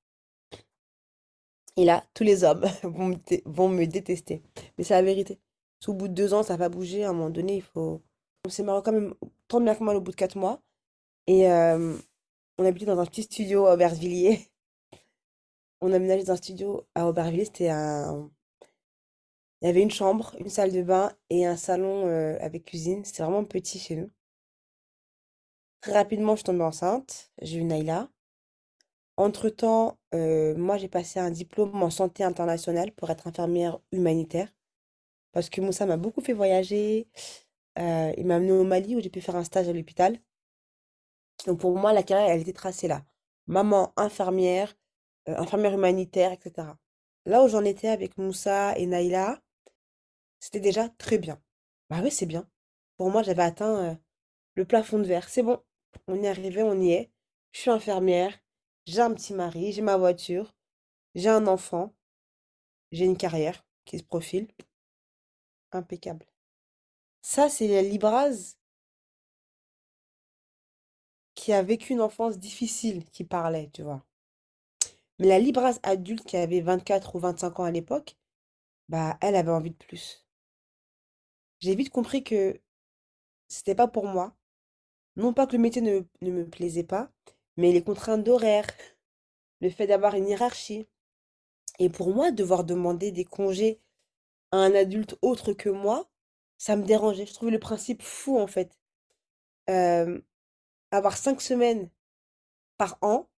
Et là, tous les hommes vont me, détester. Mais c'est la vérité. Au bout de deux ans, ça va bouger, à un moment donné, il faut... On s'est quand même tant bien que mal au bout de quatre mois. Et euh, on habitait dans un petit studio à Aubervilliers. On a aménagé dans un studio à Aubervilliers. C'était un... Il y avait une chambre, une salle de bain et un salon euh, avec cuisine. C'était vraiment petit chez nous. Très rapidement, je suis tombée enceinte. J'ai eu Naïla. Entre-temps, euh, moi, j'ai passé un diplôme en santé internationale pour être infirmière humanitaire. Parce que Moussa m'a beaucoup fait voyager. Euh, il m'a amené au Mali où j'ai pu faire un stage à l'hôpital. Donc pour moi, la carrière, elle était tracée là. Maman, infirmière, euh, infirmière humanitaire, etc. Là où j'en étais avec Moussa et Naïla, c'était déjà très bien. Bah oui, c'est bien. Pour moi, j'avais atteint le plafond de verre. C'est bon, on y est arrivé, on y est. Je suis infirmière, j'ai un petit mari, j'ai ma voiture, j'ai un enfant, j'ai une carrière qui se profile. Impeccable. Ça, c'est la Libraz qui a vécu une enfance difficile qui parlait, tu vois. Mais la Libraz adulte qui avait 24 ou 25 ans à l'époque, bah, elle avait envie de plus. j'ai vite compris que c'était pas pour moi. Non pas que le métier ne me plaisait pas, mais les contraintes d'horaire, le fait d'avoir une hiérarchie. Et pour moi, devoir demander des congés à un adulte autre que moi, ça me dérangeait. Je trouvais le principe fou, en fait. Avoir cinq semaines par an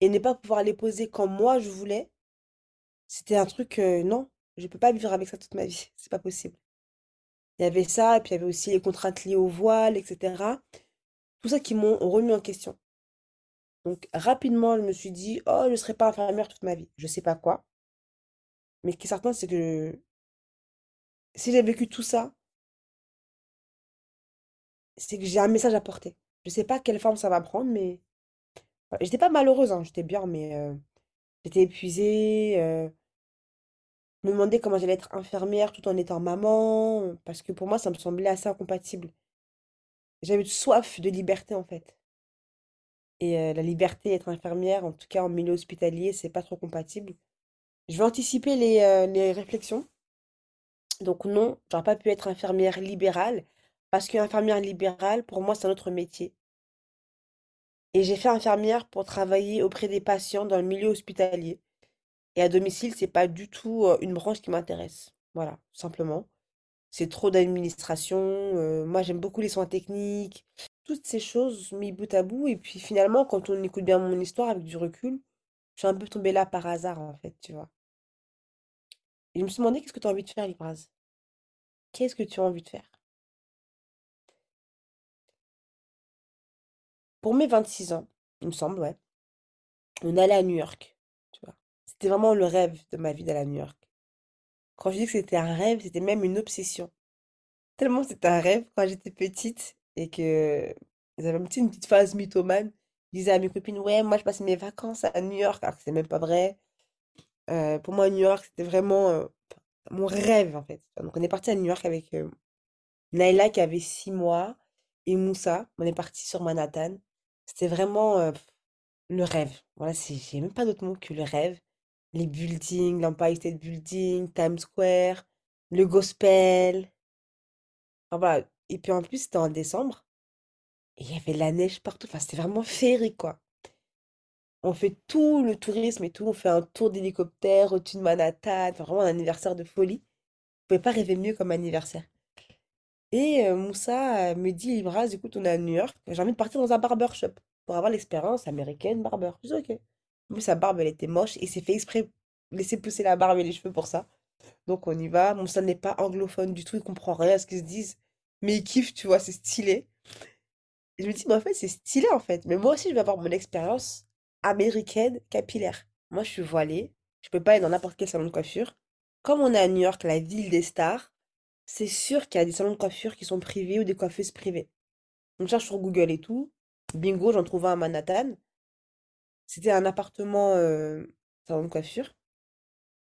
et ne pas pouvoir les poser quand moi je voulais, c'était un truc, non, je peux pas vivre avec ça toute ma vie, c'est pas possible. Il y avait ça, et puis il y avait aussi les contraintes liées au voile, etc. Tout ça qui m'ont remis en question. Donc rapidement, je me suis dit, oh, je ne serai pas infirmière toute ma vie. Je sais pas quoi. Mais ce qui est certain, c'est que si j'ai vécu tout ça, c'est que j'ai un message à porter. Je sais pas quelle forme ça va prendre, mais voilà. J'étais pas malheureuse, hein, j'étais bien, mais j'étais épuisée. me demandais comment j'allais être infirmière tout en étant maman, parce que pour moi, ça me semblait assez incompatible. J'avais soif de liberté, en fait. Et la liberté, être infirmière, en tout cas en milieu hospitalier, c'est pas trop compatible. Je vais anticiper les, les réflexions. Donc non, j'aurais pas pu être infirmière libérale, parce qu'infirmière libérale, pour moi, c'est un autre métier. Et j'ai fait infirmière pour travailler auprès des patients dans le milieu hospitalier. Et à domicile, c'est pas du tout une branche qui m'intéresse. Voilà, simplement. C'est trop d'administration. moi, j'aime beaucoup les soins techniques. Toutes ces choses mis bout à bout. Et puis finalement, quand on écoute bien mon histoire avec du recul, je suis un peu tombée là par hasard, en fait, tu vois. Et je me suis demandé, qu'est-ce que tu as envie de faire, Libraz? Qu'est-ce que tu as envie de faire? Pour mes 26 ans, il me semble, ouais, on allait à New York, tu vois. C'était vraiment le rêve de ma vie d'aller à New York. Quand je dis que c'était un rêve, c'était même une obsession. Tellement c'était un rêve quand j'étais petite et que une petite, une petite phase mythomane. Je disais à mes copines, ouais, moi je passe mes vacances à New York, alors que c'est même pas vrai. Euh, pour moi, New York, c'était vraiment euh, mon rêve, en fait. Donc on est parti à New York avec euh, Naila qui avait 6 mois et Moussa. On est parti sur Manhattan. C'était vraiment euh, le rêve. Voilà, j'ai même pas d'autre mot que le rêve. Les buildings, l'Empire State Building, Times Square, le gospel. Enfin, voilà. Et puis en plus, c'était en décembre. Et il y avait de la neige partout. Enfin, c'était vraiment féerique, quoi. On fait tout le tourisme et tout. On fait un tour d'hélicoptère au-dessus de Manhattan. Enfin, vraiment un anniversaire de folie. Vous pouvez pas rêver mieux comme anniversaire. Et Moussa me dit, Libras, écoute, on est à New York. J'ai envie de partir dans un barbershop pour avoir l'expérience américaine barber. Je dis, ok. En plus, sa barbe, elle était moche. Et il s'est fait exprès laisser pousser la barbe et les cheveux pour ça. Donc, on y va. Moussa n'est pas anglophone du tout. Il comprend rien à ce qu'ils se disent. Mais il kiffe, tu vois, c'est stylé. Je me dis, mais en fait, c'est stylé, en fait. Mais moi aussi, je vais avoir mon expérience américaine capillaire. Moi, je suis voilée. Je peux pas aller dans n'importe quel salon de coiffure. Comme on est à New York, la ville des stars, c'est sûr qu'il y a des salons de coiffure qui sont privés ou des coiffeuses privées. On cherche sur Google et tout. Bingo, j'en trouve un à Manhattan. C'était un appartement euh, salon de coiffure.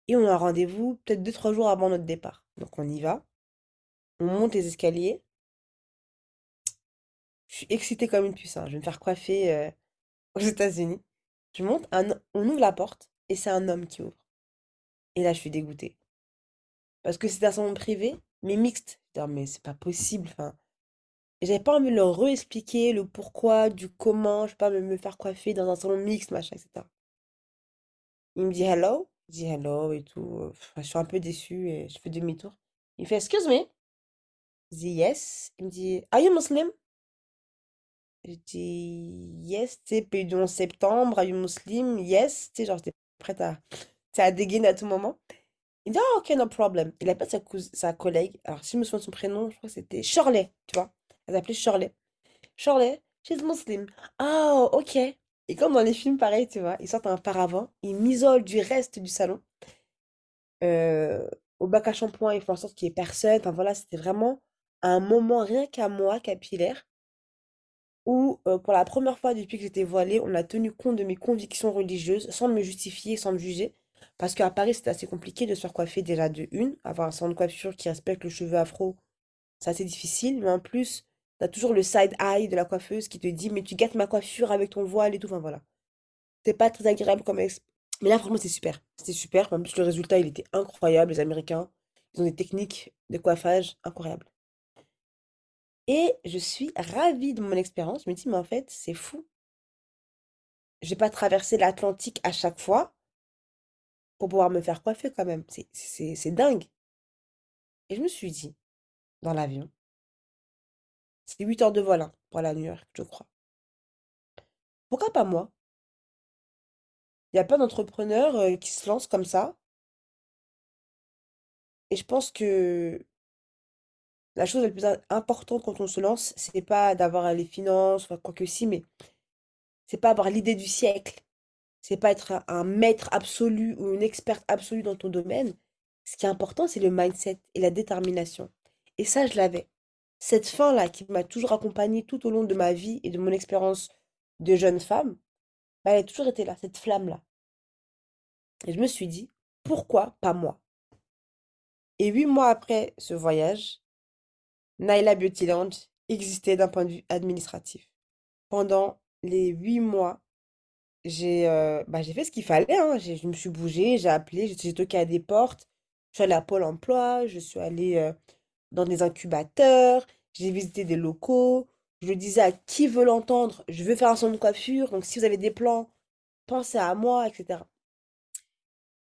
Et on a rendez-vous peut-être deux, trois jours avant notre départ. Donc on y va. On monte les escaliers. Je suis excitée comme une puce. hein. Je vais me faire coiffer euh, aux États-Unis. Je monte, un- on ouvre la porte et c'est un homme qui ouvre. Et là, je suis dégoûtée. Parce que c'était un salon privé, mais mixte. Je dis, Ah, mais c'est pas possible. Enfin, et j'avais pas envie de leur réexpliquer le pourquoi, du comment, je sais pas, me, me faire coiffer dans un salon mixte, machin, etc. Il me dit hello? Je dis hello et tout. Je suis un peu déçue et je fais demi-tour. Il fait excuse me? Je dis yes. Il me dit Are you Muslim? Je dis yes, tu sais, pays du 11 septembre, are you Muslim? Yes, tu sais, genre j'étais prête à, à dégainer à tout moment. Il dit ah ok, no problem. Il appelle sa, cous- sa collègue. Alors, si je me souviens de son prénom, je crois que c'était Shirley, tu vois. Elle s'appelait Shirley. Shirley, she's Muslim. Ah, ok. Et comme dans les films, pareil, tu vois, ils sortent un paravent, ils m'isolent du reste du salon. Euh, au bac à shampoing, ils font en sorte qu'il n'y ait personne. Enfin voilà, c'était vraiment un moment rien qu'à moi, capillaire, où euh, pour la première fois depuis que j'étais voilée, on a tenu compte de mes convictions religieuses sans me justifier, sans me juger. Parce qu'à Paris, c'était assez compliqué de se faire coiffer déjà de une. Avoir un salon de coiffure qui respecte le cheveu afro, c'est assez difficile. Mais en plus, t'as toujours le side eye de la coiffeuse qui te dit, mais tu gâtes ma coiffure avec ton voile et tout. Enfin voilà. C'est pas très agréable comme ex- Mais là, franchement, c'est super. C'était super. En plus, le résultat, il était incroyable. Les Américains, Ils ont des techniques de coiffage incroyables. Et je suis ravie de mon expérience. Je me dis, mais en fait, c'est fou. Je vais pas traverser l'Atlantique à chaque fois pour pouvoir me faire coiffer quand même. C'est dingue. Et je me suis dit, dans l'avion, c'est 8 heures de vol hein, pour aller à New York, je crois. Pourquoi pas moi? Il y a plein d'entrepreneurs euh, qui se lancent comme ça. Et je pense que la chose la plus importante quand on se lance, c'est pas d'avoir les finances, quoi que si, mais c'est pas avoir l'idée du siècle. C'est pas être un, maître absolu ou une experte absolue dans ton domaine. Ce qui est important, c'est le mindset et la détermination. Et ça, je l'avais. Cette fin-là qui m'a toujours accompagnée tout au long de ma vie et de mon expérience de jeune femme, bah, elle a toujours été là, cette flamme-là. Et je me suis dit, pourquoi pas moi? Et huit mois après ce voyage, Naila Beauty Lounge existait d'un point de vue administratif. Pendant les huit mois, j'ai euh, bah, fait ce qu'il fallait. Hein. Je me suis bougée, j'ai appelé, j'ai toqué à des portes. Je suis allée à Pôle emploi, je suis allée euh, dans des incubateurs, j'ai visité des locaux. Je disais à qui veut l'entendre, je veux faire un salon de coiffure, donc si vous avez des plans, pensez à moi, etc.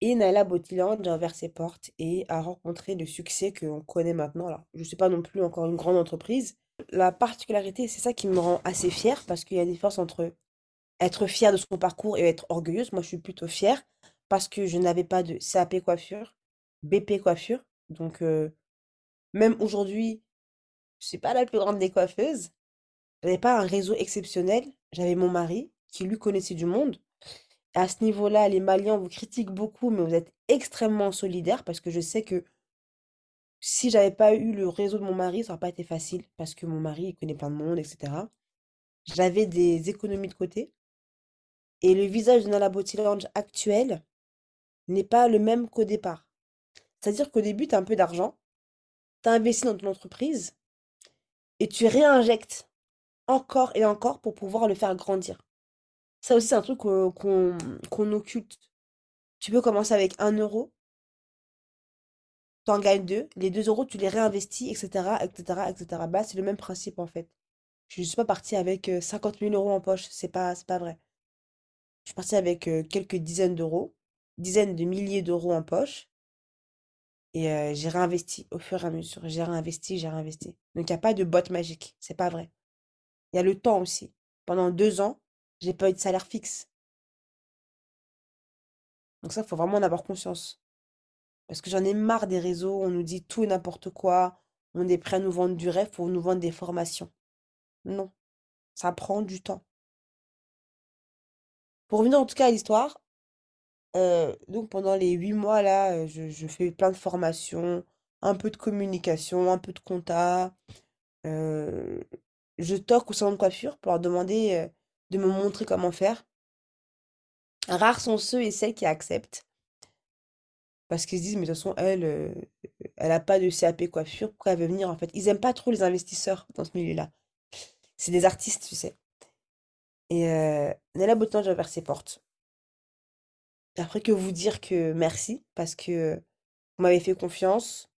Et Naila Botiland a ouvert ses portes et a rencontré le succès qu'on connaît maintenant. Alors, je ne suis pas non plus encore une grande entreprise. La particularité, c'est ça qui me rend assez fière parce qu'il y a une différence entre être fière de son parcours et être orgueilleuse. Moi, je suis plutôt fière parce que je n'avais pas de CAP coiffure, BP coiffure. Donc, euh, même aujourd'hui, je ne suis pas la plus grande des coiffeuses. Je n'avais pas un réseau exceptionnel. J'avais mon mari qui lui connaissait du monde à ce niveau-là, les Maliens vous critiquent beaucoup, mais vous êtes extrêmement solidaires parce que je sais que si j'avais pas eu le réseau de mon mari, ça n'aurait pas été facile parce que mon mari, connaît plein de monde, etc. J'avais des économies de côté. Et le visage de Nala Lounge actuel n'est pas le même qu'au départ. C'est-à-dire qu'au début, tu as un peu d'argent, tu as investi dans ton entreprise et tu réinjectes encore et encore pour pouvoir le faire grandir. Ça aussi, c'est un truc qu'on occulte. Tu peux commencer avec 1 euro, tu en gagnes 2, les 2 euros, tu les réinvestis, etc., etc., etc. Bah, c'est le même principe en fait. Je ne suis pas partie avec 50 000 euros en poche, c'est pas, pas vrai. Je suis partie avec quelques dizaines d'euros, dizaines de milliers d'euros en poche, et j'ai réinvesti au fur et à mesure. J'ai réinvesti, j'ai réinvesti. Donc, il n'y a pas de botte magique, c'est pas vrai. Il y a le temps aussi. Pendant deux ans, j'ai pas eu de salaire fixe. Donc ça, il faut vraiment en avoir conscience. Parce que j'en ai marre des réseaux, on nous dit tout et n'importe quoi, on est prêt à nous vendre du rêve pour nous vendre des formations. Non, ça prend du temps. Pour revenir en tout cas à l'histoire, euh, donc pendant les huit mois là, euh, je, fais plein de formations, un peu de communication, un peu de compta. Euh, je toque au salon de coiffure pour leur demander de me montrer comment faire. Rares sont ceux et celles qui acceptent. Parce qu'ils se disent, mais de toute façon, elle, euh, elle n'a pas de CAP coiffure, pourquoi elle veut venir en fait? Ils n'aiment pas trop les investisseurs dans ce milieu-là. C'est des artistes, tu sais. Et euh, Nella Botton, j'ai ouvert ses portes. Après que vous dire que merci, parce que vous m'avez fait confiance.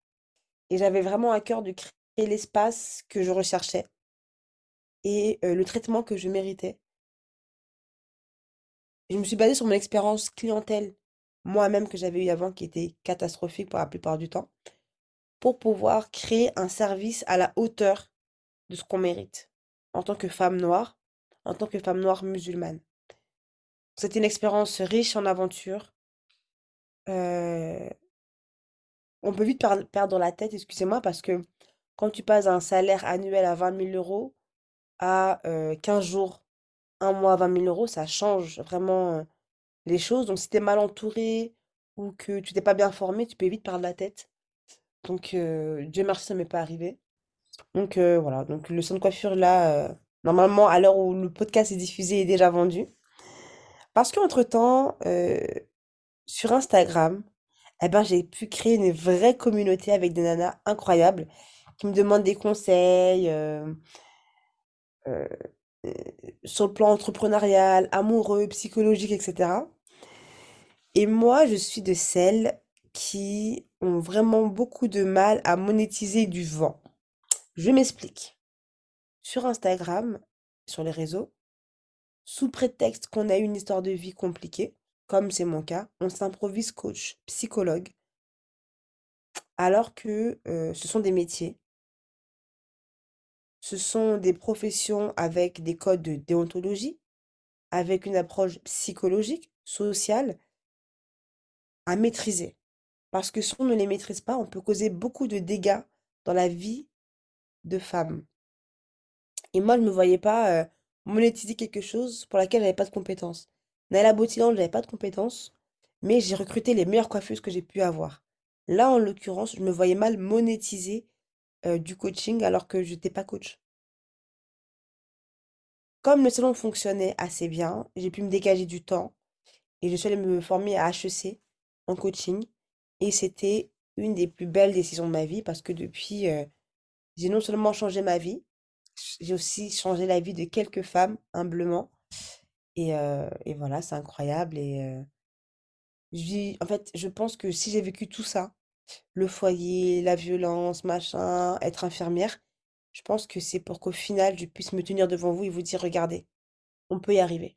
Et j'avais vraiment à cœur de créer l'espace que je recherchais et euh, le traitement que je méritais je me suis basée sur mon expérience clientèle moi-même que j'avais eu avant, qui était catastrophique pour la plupart du temps, pour pouvoir créer un service à la hauteur de ce qu'on mérite en tant que femme noire, en tant que femme noire musulmane. C'était une expérience riche en aventures. Euh, on peut vite perdre la tête, excusez-moi, parce que quand tu passes un salaire annuel à 20 000 euros à 15 euh, jours un mois, 20 000 euros, ça change vraiment les choses. Donc, si tu es mal entouré ou que tu t'es pas bien formé, tu peux vite perdre la tête. Donc, Dieu merci, ça m'est pas arrivé. Donc, voilà. Donc, le son de coiffure, là, normalement, à l'heure où le podcast est diffusé, est déjà vendu. Parce qu'entre-temps, sur Instagram, eh ben, j'ai pu créer une vraie communauté avec des nanas incroyables qui me demandent des conseils, sur le plan entrepreneurial, amoureux, psychologique, etc. Et moi, je suis de celles qui ont vraiment beaucoup de mal à monétiser du vent. Je m'explique. Sur Instagram, sur les réseaux, sous prétexte qu'on a une histoire de vie compliquée, comme c'est mon cas, on s'improvise coach, psychologue, alors que ce sont des métiers, ce sont des professions avec des codes de déontologie, avec une approche psychologique, sociale, à maîtriser. Parce que si on ne les maîtrise pas, on peut causer beaucoup de dégâts dans la vie de femmes. Et moi, je ne me voyais pas monétiser quelque chose pour laquelle je n'avais pas de compétences. Naila Botiland, je n'avais pas de compétences, mais j'ai recruté les meilleures coiffeuses que j'ai pu avoir. Là, en l'occurrence, je me voyais mal monétiser du coaching alors que je n'étais pas coach. Comme le salon fonctionnait assez bien, j'ai pu me dégager du temps et je suis allée me former à HEC en coaching. Et c'était une des plus belles décisions de ma vie parce que depuis, j'ai non seulement changé ma vie, j'ai aussi changé la vie de quelques femmes, humblement. Et, et voilà, c'est incroyable. Et en fait, je pense que si j'ai vécu tout ça, le foyer, la violence, machin, être infirmière, je pense que c'est pour qu'au final, je puisse me tenir devant vous et vous dire, regardez, on peut y arriver.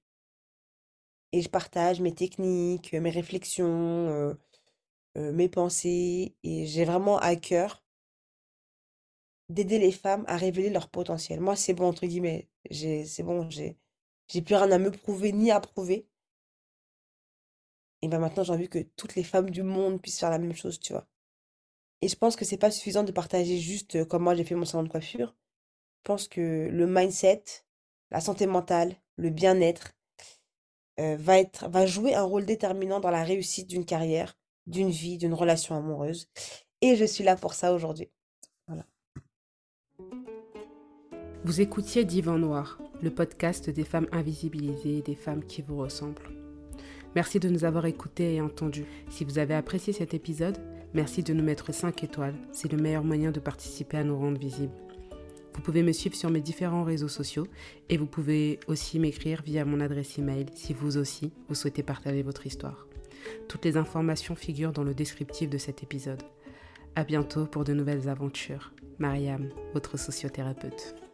Et je partage mes techniques, mes réflexions, mes pensées, et j'ai vraiment à cœur d'aider les femmes à révéler leur potentiel. Moi, c'est bon, entre guillemets, j'ai, c'est bon, j'ai, j'ai plus rien à me prouver ni à prouver. Et ben maintenant, j'ai envie que toutes les femmes du monde puissent faire la même chose, tu vois. Et je pense que c'est pas suffisant de partager juste comme moi j'ai fait mon salon de coiffure. Je pense que le mindset, la santé mentale, le bien-être va être, va jouer un rôle déterminant dans la réussite d'une carrière, d'une vie, d'une relation amoureuse. Et je suis là pour ça aujourd'hui. Voilà. Vous écoutiez Divan Noir, le podcast des femmes invisibilisées et des femmes qui vous ressemblent. Merci de nous avoir écoutés et entendus. Si vous avez apprécié cet épisode, merci de nous mettre 5 étoiles. C'est le meilleur moyen de participer à nous rendre visibles. Vous pouvez me suivre sur mes différents réseaux sociaux et vous pouvez aussi m'écrire via mon adresse email si vous aussi vous souhaitez partager votre histoire. Toutes les informations figurent dans le descriptif de cet épisode. À bientôt pour de nouvelles aventures. Mariam, votre sociothérapeute.